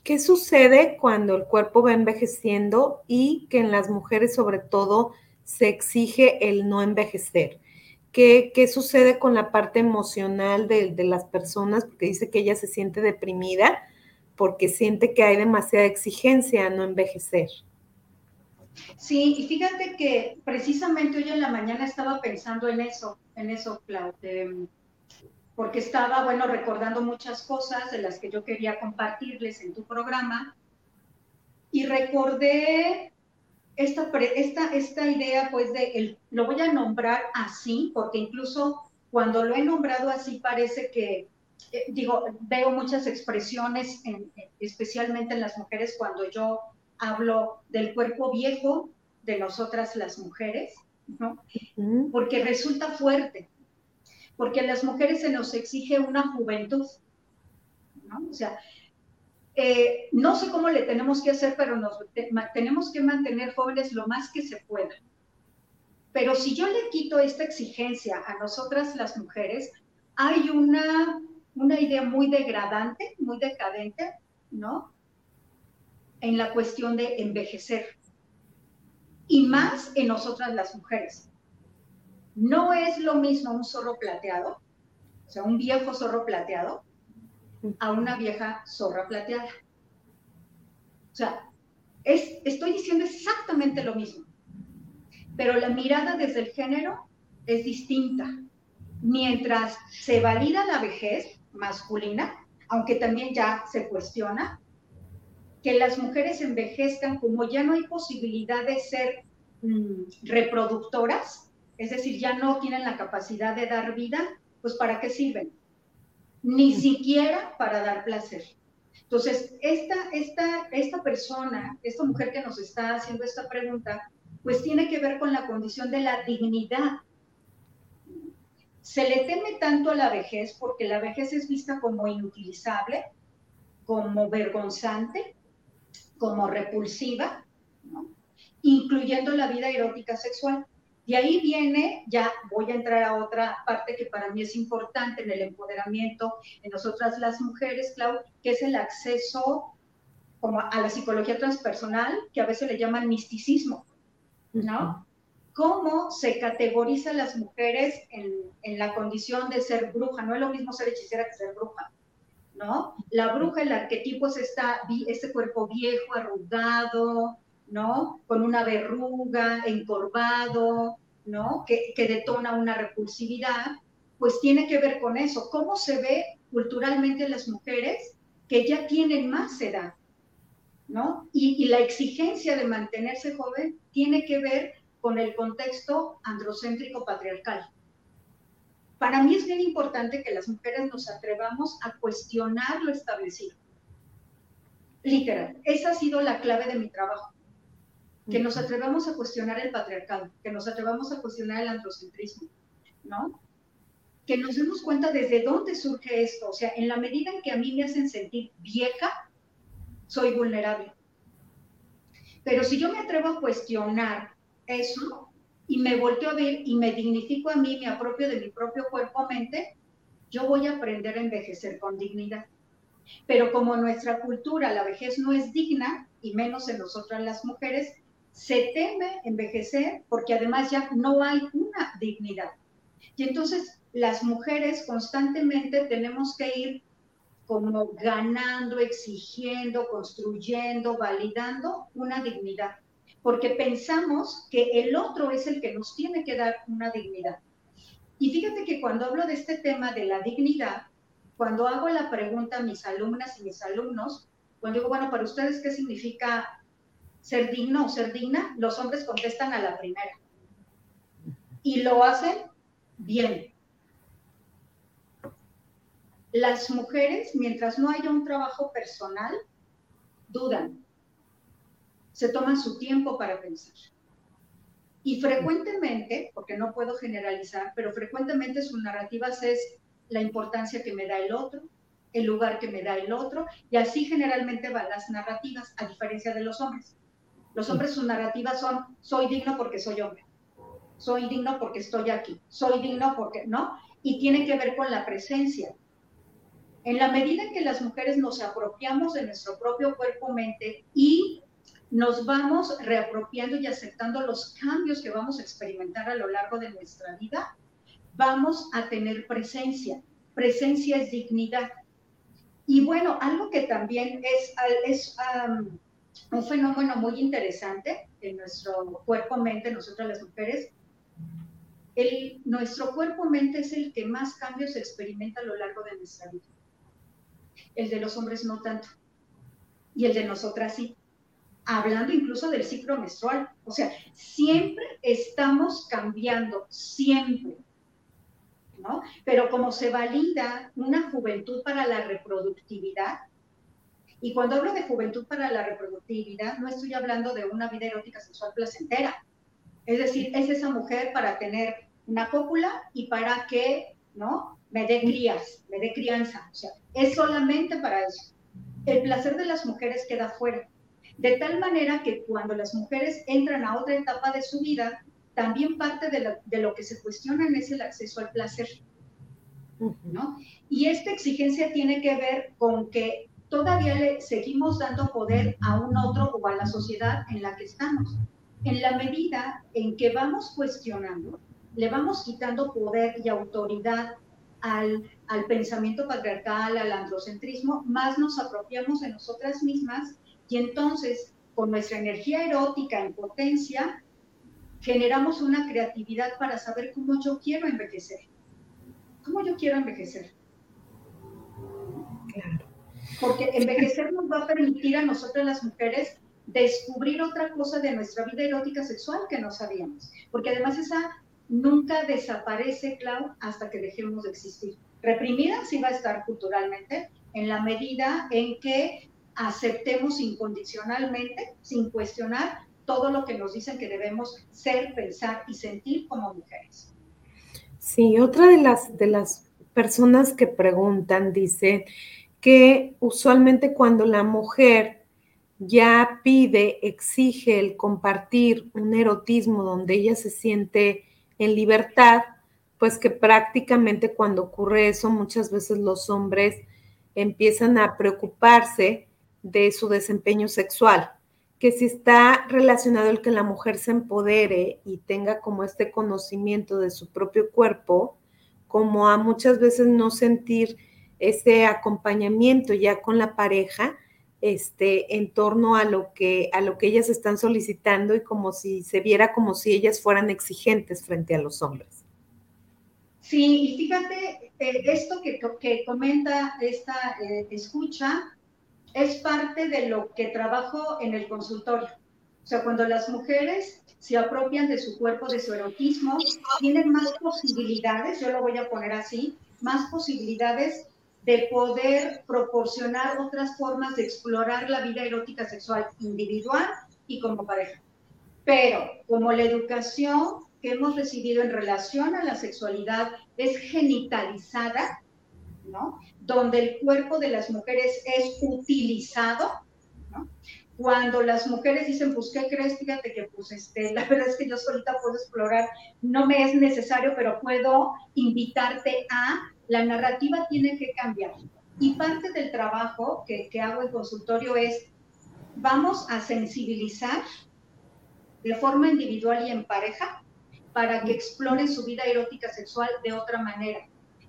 ¿qué sucede cuando el cuerpo va envejeciendo y que en las mujeres sobre todo se exige el no envejecer. ¿Qué, qué sucede con la parte emocional de, de, las personas? Porque dice que ella se siente deprimida porque siente que hay demasiada exigencia a no envejecer. Sí, y fíjate que precisamente hoy en la mañana estaba pensando en eso, en eso, Claudia, porque estaba, bueno, recordando muchas cosas de las que yo quería compartirles en tu programa y recordé esta, esta, esta idea, pues, de, el, lo voy a nombrar así, porque incluso cuando lo he nombrado así parece que, eh, digo, veo muchas expresiones, especialmente en las mujeres, cuando yo hablo del cuerpo viejo de nosotras las mujeres, ¿no? Porque resulta fuerte, porque a las mujeres se nos exige una juventud, ¿no? O sea, eh, no sé cómo le tenemos que hacer, pero nos tenemos que mantener jóvenes lo más que se pueda. Pero si yo le quito esta exigencia a nosotras las mujeres, hay una, una idea muy degradante, muy decadente, ¿no? En la cuestión de envejecer. Y más en nosotras las mujeres. No es lo mismo un zorro plateado, o sea, un viejo zorro plateado, a una vieja zorra plateada. O sea, es, estoy diciendo exactamente lo mismo, pero la mirada desde el género es distinta. Mientras se valida la vejez masculina, aunque también ya se cuestiona, que las mujeres envejezcan como ya no hay posibilidad de ser mm, reproductoras, es decir, ya no tienen la capacidad de dar vida, pues ¿para qué sirven? Ni siquiera para dar placer. Entonces, esta, esta, esta persona, esta mujer que nos está haciendo esta pregunta, pues tiene que ver con la condición de la dignidad. Se le teme tanto a la vejez porque la vejez es vista como inutilizable, como vergonzante, como repulsiva, incluyendo la vida erótica sexual. De ahí viene, ya voy a entrar a otra parte que para mí es importante en el empoderamiento en nosotras las mujeres, Clau, que es el acceso como a la psicología transpersonal, que a veces le llaman misticismo, ¿no? Cómo se categoriza a las mujeres en, en, la condición de ser bruja. No es lo mismo ser hechicera que ser bruja, ¿no? La bruja, el arquetipo es esta, este cuerpo viejo, arrugado, ¿no? Con una verruga, encorvado, ¿no? Que, que, detona una repulsividad, pues tiene que ver con eso. ¿Cómo se ve culturalmente las mujeres que ya tienen más edad, ¿no? Y, y la exigencia de mantenerse joven tiene que ver con el contexto androcéntrico patriarcal. Para mí es bien importante que las mujeres nos atrevamos a cuestionar lo establecido. Literal, esa ha sido la clave de mi trabajo que nos atrevamos a cuestionar el patriarcado, que nos atrevamos a cuestionar el androcentrismo, ¿no? Que nos demos cuenta desde dónde surge esto. O sea, en la medida en que a mí me hacen sentir vieja, soy vulnerable. Pero si yo me atrevo a cuestionar eso y me volteo a ver y me dignifico a mí, me apropio de mi propio cuerpo-mente, yo voy a aprender a envejecer con dignidad. Pero como nuestra cultura la vejez no es digna, y menos en nosotras las mujeres, se teme envejecer porque además ya no hay una dignidad. Y entonces las mujeres constantemente tenemos que ir como ganando, exigiendo, construyendo, validando una dignidad, porque pensamos que el otro es el que nos tiene que dar una dignidad. Y fíjate que cuando hablo de este tema de la dignidad, cuando hago la pregunta a mis alumnas y mis alumnos, cuando digo, bueno, para ustedes, ¿qué significa ser digno o ser digna, los hombres contestan a la primera. Y lo hacen bien. Las mujeres, mientras no haya un trabajo personal, dudan. Se toman su tiempo para pensar. Y frecuentemente, porque no puedo generalizar, pero frecuentemente sus narrativas es la importancia que me da el otro, el lugar que me da el otro, y así generalmente van las narrativas, a diferencia de los hombres. Los hombres sus narrativas son, soy digno porque soy hombre, soy digno porque estoy aquí, soy digno porque, ¿no? Y tiene que ver con la presencia. En la medida en que las mujeres nos apropiamos de nuestro propio cuerpo-mente y nos vamos reapropiando y aceptando los cambios que vamos a experimentar a lo largo de nuestra vida, vamos a tener presencia. Presencia es dignidad. Y bueno, algo que también es, es un fenómeno muy interesante en nuestro cuerpo-mente, nosotras las mujeres, el, nuestro cuerpo-mente es el que más cambios experimenta a lo largo de nuestra vida. El de los hombres no tanto. Y el de nosotras sí. Hablando incluso del ciclo menstrual. O sea, siempre estamos cambiando, siempre. ¿no? Pero como se valida una juventud para la reproductividad, y cuando hablo de juventud para la reproductividad, no estoy hablando de una vida erótica sexual placentera. Es decir, es esa mujer para tener una cópula y para que, ¿no? Me dé crías, me dé crianza. O sea, es solamente para eso. El placer de las mujeres queda fuera. De tal manera que cuando las mujeres entran a otra etapa de su vida, también parte de de lo que se cuestiona es el acceso al placer. ¿no? Y esta exigencia tiene que ver con que todavía le seguimos dando poder a un otro o a la sociedad en la que estamos. En la medida en que vamos cuestionando, le vamos quitando poder y autoridad al, al pensamiento patriarcal, al androcentrismo, más nos apropiamos de nosotras mismas y entonces con nuestra energía erótica en potencia generamos una creatividad para saber cómo yo quiero envejecer. ¿Cómo yo quiero envejecer? Claro. Porque envejecer nos va a permitir a nosotras las mujeres descubrir otra cosa de nuestra vida erótica sexual que no sabíamos. Porque además esa nunca desaparece, Clau, hasta que dejemos de existir. Reprimida sí va a estar culturalmente en la medida en que aceptemos incondicionalmente, sin cuestionar, todo lo que nos dicen que debemos ser, pensar y sentir como mujeres. Sí, otra de las, de las personas que preguntan dice que usualmente cuando la mujer ya pide, exige el compartir un erotismo donde ella se siente en libertad, pues que prácticamente cuando ocurre eso, muchas veces los hombres empiezan a preocuparse de su desempeño sexual, que si está relacionado el que la mujer se empodere y tenga como este conocimiento de su propio cuerpo, como a muchas veces no sentir ese acompañamiento ya con la pareja, este, en torno a lo que a lo que ellas están solicitando y como si se viera como si ellas fueran exigentes frente a los hombres. Sí, y fíjate, eh, esto que, que, comenta esta eh, escucha es parte de lo que trabajo en el consultorio. O sea, cuando las mujeres se apropian de su cuerpo, de su erotismo, tienen más posibilidades, yo lo voy a poner así, más posibilidades de poder proporcionar otras formas de explorar la vida erótica sexual individual y como pareja. Pero como la educación que hemos recibido en relación a la sexualidad es genitalizada, ¿no? Donde el cuerpo de las mujeres es utilizado, ¿no? Cuando las mujeres dicen, pues, ¿qué crees? Fíjate que, pues, este, la verdad es que yo solita puedo explorar, no me es necesario, pero puedo invitarte a la narrativa tiene que cambiar. Y parte del trabajo que, hago en consultorio es, vamos a sensibilizar de forma individual y en pareja para que exploren su vida erótica sexual de otra manera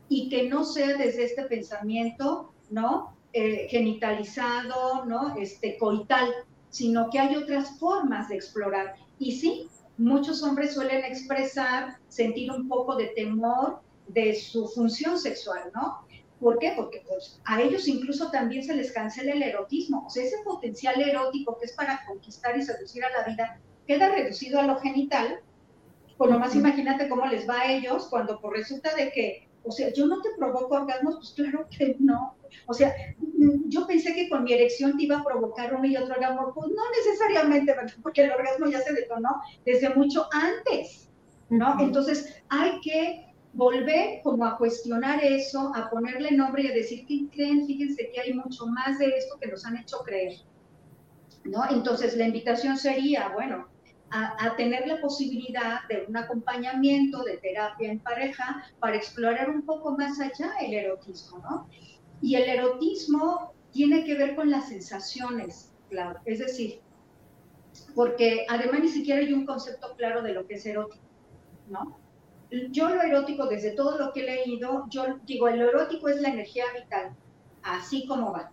y que no sea desde este pensamiento, ¿no? Eh, genitalizado, ¿no? Este, coital, sino que hay otras formas de explorar. Y sí, muchos hombres suelen expresar, sentir un poco de temor de su función sexual, ¿no? ¿Por qué? Porque pues, a ellos incluso también se les cancela el erotismo. O sea, ese potencial erótico que es para conquistar y seducir a la vida queda reducido a lo genital. Por lo más imagínate cómo les va a ellos cuando por pues, resulta de que, o sea, yo no te provoco orgasmos, pues claro que no. O sea, yo pensé que con mi erección te iba a provocar uno y otro orgasmo, pues no necesariamente, porque el orgasmo ya se detonó desde mucho antes, ¿no? Entonces hay que volver como a cuestionar eso, a ponerle nombre y a decir, ¿qué creen? Fíjense que hay mucho más de esto que nos han hecho creer. ¿No? Entonces, la invitación sería, bueno, a, tener la posibilidad de un acompañamiento de terapia en pareja para explorar un poco más allá el erotismo, ¿no? Y el erotismo tiene que ver con las sensaciones, claro. Es decir, porque además ni siquiera hay un concepto claro de lo que es erótico, ¿no? Yo lo erótico, desde todo lo que he leído, yo digo, el erótico es la energía vital, así como va,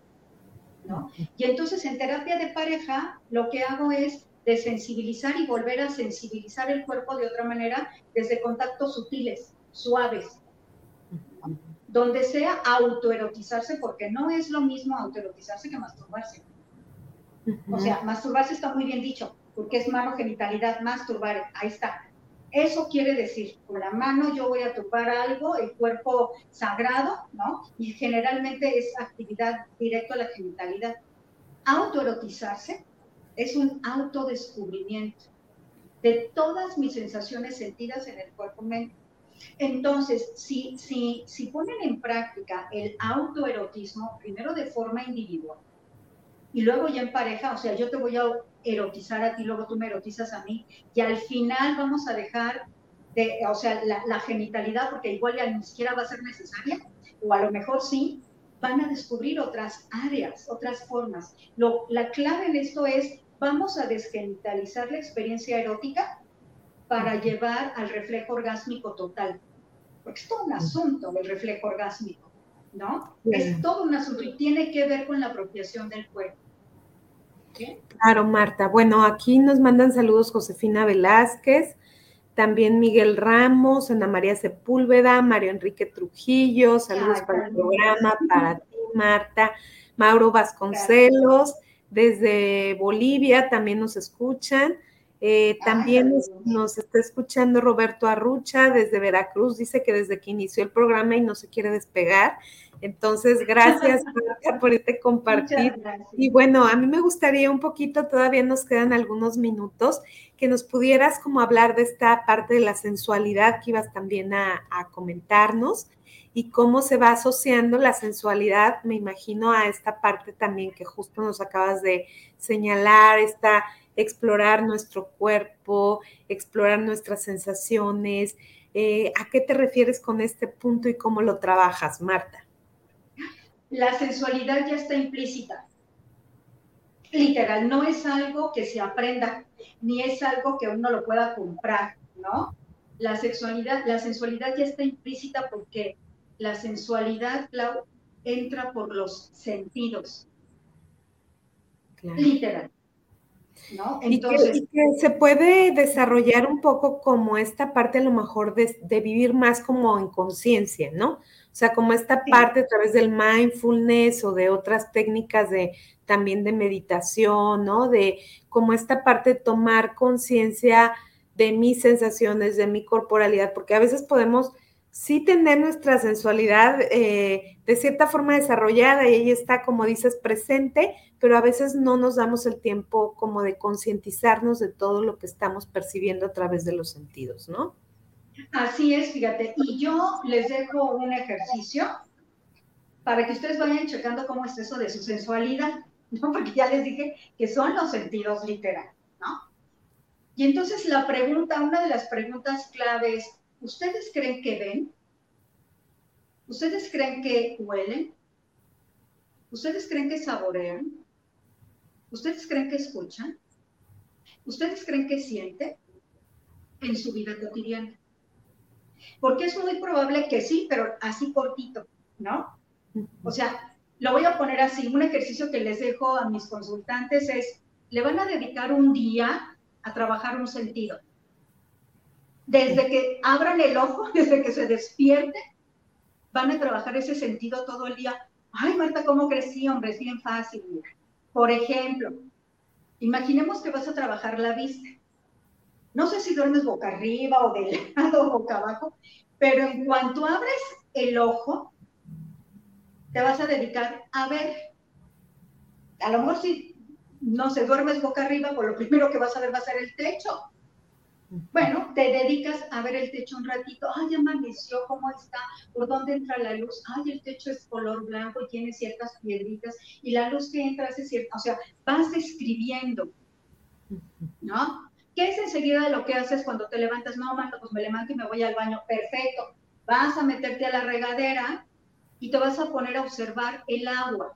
¿no? Y entonces en terapia de pareja lo que hago es desensibilizar y volver a sensibilizar el cuerpo de otra manera desde contactos sutiles, suaves, donde sea autoerotizarse, porque no es lo mismo autoerotizarse que masturbarse. O sea, masturbarse está muy bien dicho, porque es mano genitalidad, masturbar, ahí está. Eso quiere decir, con la mano yo voy a tocar algo, el cuerpo sagrado, ¿no? Y generalmente es actividad directa a la genitalidad. Autoerotizarse es un autodescubrimiento de todas mis sensaciones sentidas en el cuerpo-mente. Entonces, si, si, si ponen en práctica el autoerotismo, primero de forma individual, y luego ya en pareja, o sea, yo te voy a erotizar a ti, luego tú me erotizas a mí, y al final vamos a dejar de, o sea, la, genitalidad, porque igual ya ni siquiera va a ser necesaria, o a lo mejor sí, van a descubrir otras áreas, otras formas. Lo, la clave en esto es, vamos a desgenitalizar la experiencia erótica para llevar al reflejo orgásmico total. Porque es todo un asunto el reflejo orgásmico, ¿no? Es todo un asunto y tiene que ver con la apropiación del cuerpo. Claro, Marta. Bueno, aquí nos mandan saludos Josefina Velázquez, también Miguel Ramos, Ana María Sepúlveda, Mario Enrique Trujillo, saludos para el programa, para ti, Marta, Mauro Vasconcelos, desde Bolivia también nos escuchan. Eh, también nos, está escuchando Roberto Arrucha desde Veracruz, dice que desde que inició el programa y no se quiere despegar. Entonces, gracias por este compartir. Y bueno, a mí me gustaría un poquito, todavía nos quedan algunos minutos, que nos pudieras como hablar de esta parte de la sensualidad que ibas también a, a comentarnos y cómo se va asociando la sensualidad, me imagino, a esta parte también que justo nos acabas de señalar, esta explorar nuestro cuerpo, explorar nuestras sensaciones. Eh, ¿A qué te refieres con este punto y cómo lo trabajas, Marta? La sensualidad ya está implícita. Literal, no es algo que se aprenda, ni es algo que uno lo pueda comprar, ¿no? La sexualidad, la sensualidad ya está implícita porque la sensualidad, Clau, entra por los sentidos. Literal. Entonces, y que, se puede desarrollar un poco como esta parte a lo mejor de, vivir más como en conciencia, ¿no? O sea, como esta parte a través del mindfulness o de otras técnicas de también de meditación, ¿no? De como esta parte de tomar conciencia de mis sensaciones, de mi corporalidad, porque a veces podemos sí tener nuestra sensualidad eh, de cierta forma desarrollada y ella está, como dices, presente, pero a veces no nos damos el tiempo como de concientizarnos de todo lo que estamos percibiendo a través de los sentidos, ¿no? Así es, fíjate. Y yo les dejo un ejercicio para que ustedes vayan checando cómo es eso de su sensualidad, ¿no? Porque ya les dije que son los sentidos literales, ¿no? Y entonces la pregunta, una de las preguntas claves ¿Ustedes creen que ven? ¿Ustedes creen que huelen? ¿Ustedes creen que saborean? ¿Ustedes creen que escuchan? ¿Ustedes creen que sienten en su vida cotidiana? Porque es muy probable que sí, pero así cortito, ¿no? O sea, lo voy a poner así. Un ejercicio que les dejo a mis consultantes es, le van a dedicar un día a trabajar un sentido desde que abran el ojo, desde que se despierte, van a trabajar ese sentido todo el día. Ay, Marta, ¿cómo crecí, hombre? Es bien fácil. Por ejemplo, imaginemos que vas a trabajar la vista. No sé si duermes boca arriba o de lado o boca abajo, pero en cuanto abres el ojo, te vas a dedicar a ver. A lo mejor si no se duermes boca arriba, pues lo primero que vas a ver va a ser el techo. Bueno, te dedicas a ver el techo un ratito, ay, amaneció, ¿cómo está? ¿Por dónde entra la luz? Ay, el techo es color blanco y tiene ciertas piedritas y la luz que entra hace cierta, o sea, vas describiendo, ¿no? ¿Qué es enseguida lo que haces cuando te levantas? No, Marta, pues me levanto y me voy al baño. Perfecto. Vas a meterte a la regadera y te vas a poner a observar el agua.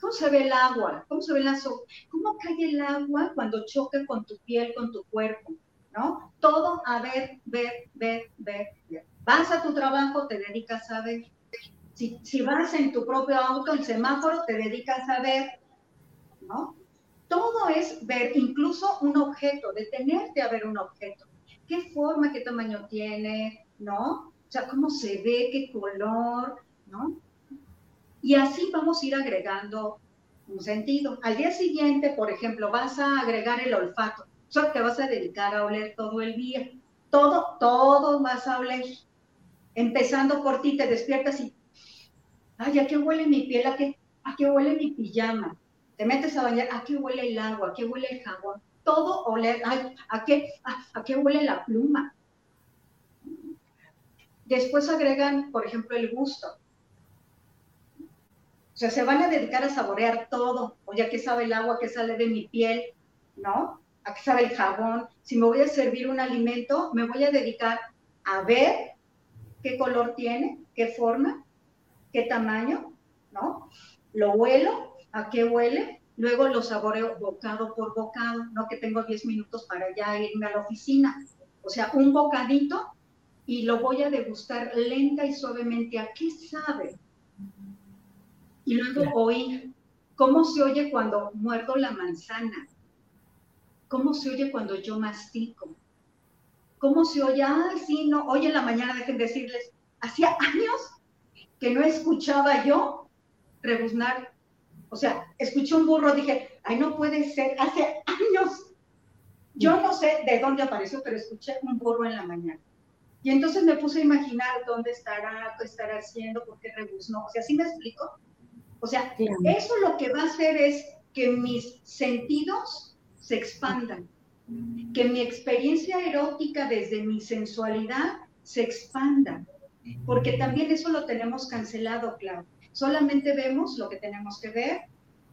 ¿Cómo se ve el agua? ¿Cómo se ve la ¿Cómo cae el agua cuando choca con tu piel, con tu cuerpo? ¿no? Todo a ver, ver, ver, ver, ver. Vas a tu trabajo, te dedicas a ver. Si, si vas en tu propio auto, el semáforo, te dedicas a ver, ¿no? Todo es ver, incluso un objeto, detenerte a ver un objeto. ¿Qué forma, qué tamaño tiene, ¿no? O sea, cómo se ve, qué color, ¿no? Y así vamos a ir agregando un sentido. Al día siguiente, por ejemplo, vas a agregar el olfato. O sea, te vas a dedicar a oler todo el día. Todo, todo vas a oler. Empezando por ti, te despiertas y, ay, ¿a qué huele mi piel? ¿A qué, a qué huele mi pijama? Te metes a bañar, ¿a qué huele el agua? ¿A qué huele el jabón? Todo oler, ay, ¿a qué, a qué huele la pluma? Después agregan, por ejemplo, el gusto. Sea, se van a dedicar a saborear todo. O ya que sabe el agua que sale de mi piel, ¿no? A qué sabe el jabón. Si me voy a servir un alimento, me voy a dedicar a ver qué color tiene, qué forma, qué tamaño, ¿no? Lo huelo, a qué huele, luego lo saboreo bocado por bocado, no que tengo 10 minutos para ya irme a la oficina. O sea, un bocadito y lo voy a degustar lenta y suavemente. ¿A qué sabe? Y luego oír cómo se oye cuando muerdo la manzana. ¿Cómo se oye cuando yo mastico? ¿Cómo se oye? Ay, sí, no, hoy en la mañana dejen decirles, hacía años que no escuchaba yo rebuznar. O sea, escuché un burro, dije, ay, no puede ser, hace años. Yo no sé de dónde apareció, pero escuché un burro en la mañana. Y entonces me puse a imaginar dónde estará, qué estará haciendo, por qué rebuznó. O sea, ¿sí me explico? O sea, eso lo que va a hacer es que mis sentidos se expandan, que mi experiencia erótica desde mi sensualidad se expanda, porque también eso lo tenemos cancelado, claro. Solamente vemos lo que tenemos que ver,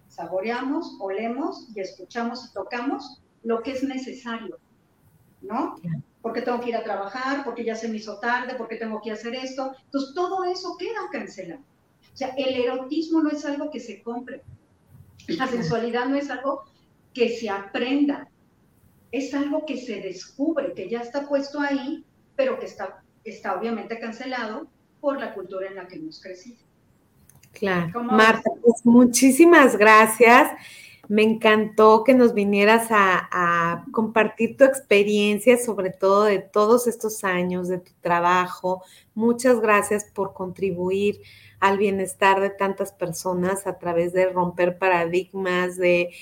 saboreamos, olemos y escuchamos y tocamos lo que es necesario, ¿no? porque tengo que ir a trabajar, porque ya se me hizo tarde, porque tengo que hacer esto. Entonces, todo eso queda cancelado. O sea, el erotismo no es algo que se compre. La sensualidad no es algo que se aprenda. Es algo que se descubre, que ya está puesto ahí, pero que está, está obviamente cancelado por la cultura en la que hemos crecido. Claro. Marta, pues muchísimas gracias. Me encantó que nos vinieras a, compartir tu experiencia, sobre todo de todos estos años, de tu trabajo. Muchas gracias por contribuir al bienestar de tantas personas a través de romper paradigmas, de,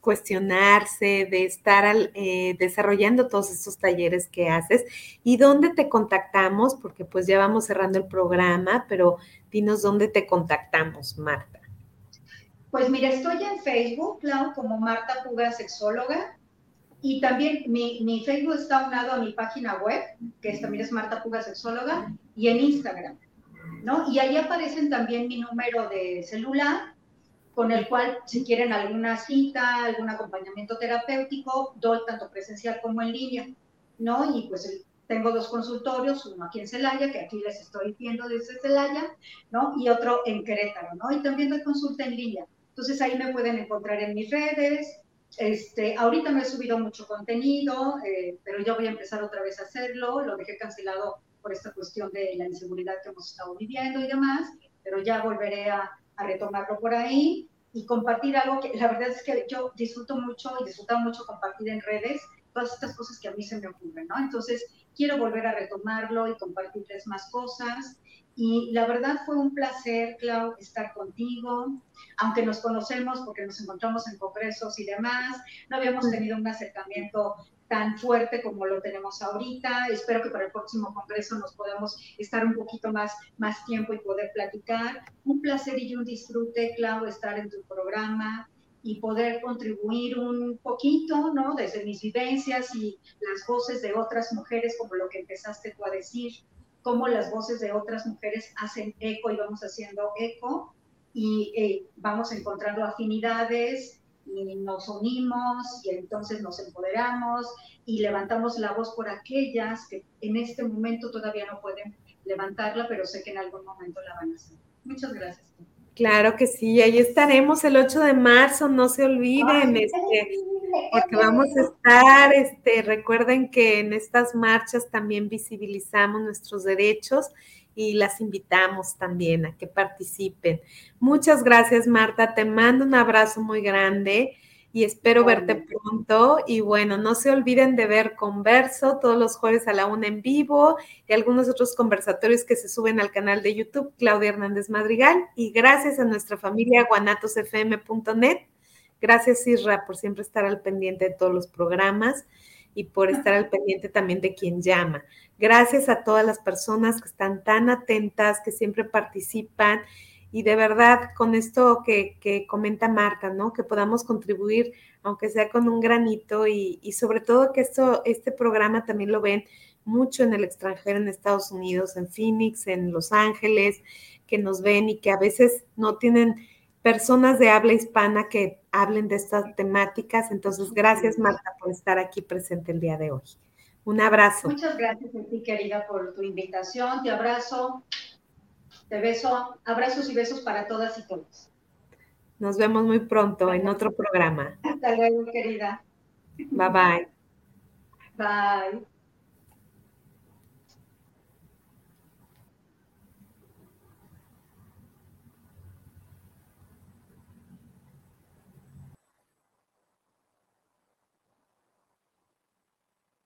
cuestionarse, de estar eh, desarrollando todos estos talleres que haces. ¿Y dónde te contactamos? Porque pues ya vamos cerrando el programa, pero dinos dónde te contactamos, Marta. Pues mira, estoy en Facebook, Clau, como Marta Puga Sexóloga. Y también mi, Facebook está unado a mi página web, que también es Marta Puga Sexóloga, y en Instagram. ¿No? Y ahí aparecen también mi número de celular, con el cual si quieren alguna cita, algún acompañamiento terapéutico, doy tanto presencial como en línea, ¿no? Y pues tengo dos consultorios, uno aquí en Celaya, que aquí les estoy viendo desde Celaya, ¿no? Y otro en Querétaro, ¿no? Y también doy consulta en línea. Entonces ahí me pueden encontrar en mis redes. Este, ahorita no he subido mucho contenido, eh, pero ya voy a empezar otra vez a hacerlo. Lo dejé cancelado por esta cuestión de la inseguridad que hemos estado viviendo y demás, pero ya volveré a, a retomarlo por ahí y compartir algo que la verdad es que yo disfruto mucho y disfruto mucho compartir en redes todas estas cosas que a mí se me ocurren, ¿no? Entonces, quiero volver a retomarlo y compartirles más cosas. Y la verdad fue un placer, Clau, estar contigo, aunque nos conocemos porque nos encontramos en congresos y demás, no habíamos tenido un acercamiento tan fuerte como lo tenemos ahorita. Espero que para el próximo congreso nos podamos estar un poquito más, más tiempo y poder platicar. Un placer y un disfrute, Clau, estar en tu programa y poder contribuir un poquito, ¿no? Desde mis vivencias y las voces de otras mujeres, como lo que empezaste tú a decir, cómo las voces de otras mujeres hacen eco y vamos haciendo eco y eh, vamos encontrando afinidades y nos unimos y entonces nos empoderamos y levantamos la voz por aquellas que en este momento todavía no pueden levantarla, pero sé que en algún momento la van a hacer. Muchas gracias. Claro que sí, ahí estaremos el 8 de marzo, no se olviden. este, porque vamos a estar, este, recuerden que en estas marchas también visibilizamos nuestros derechos y las invitamos también a que participen. Muchas gracias, Marta. Te mando un abrazo muy grande y espero verte pronto. Y bueno, no se olviden de ver Converso todos los jueves a la una en vivo y algunos otros conversatorios que se suben al canal de YouTube, Claudia Hernández Madrigal. Y gracias a nuestra familia guanatosfm.net. Gracias, Isra, por siempre estar al pendiente de todos los programas y por estar al pendiente también de quien llama. Gracias a todas las personas que están tan atentas, que siempre participan y de verdad con esto que, comenta Marta, ¿no? Que podamos contribuir, aunque sea con un granito y, y, sobre todo que esto, este programa también lo ven mucho en el extranjero, en Estados Unidos, en Phoenix, en Los Ángeles, que nos ven y que a veces no tienen personas de habla hispana que hablen de estas temáticas. Entonces, gracias Marta por estar aquí presente el día de hoy. Un abrazo. Muchas gracias a ti, querida, por tu invitación. Te abrazo, te beso. Abrazos y besos para todas y todos. Nos vemos muy pronto en otro programa. Hasta luego, querida. Bye bye. Bye.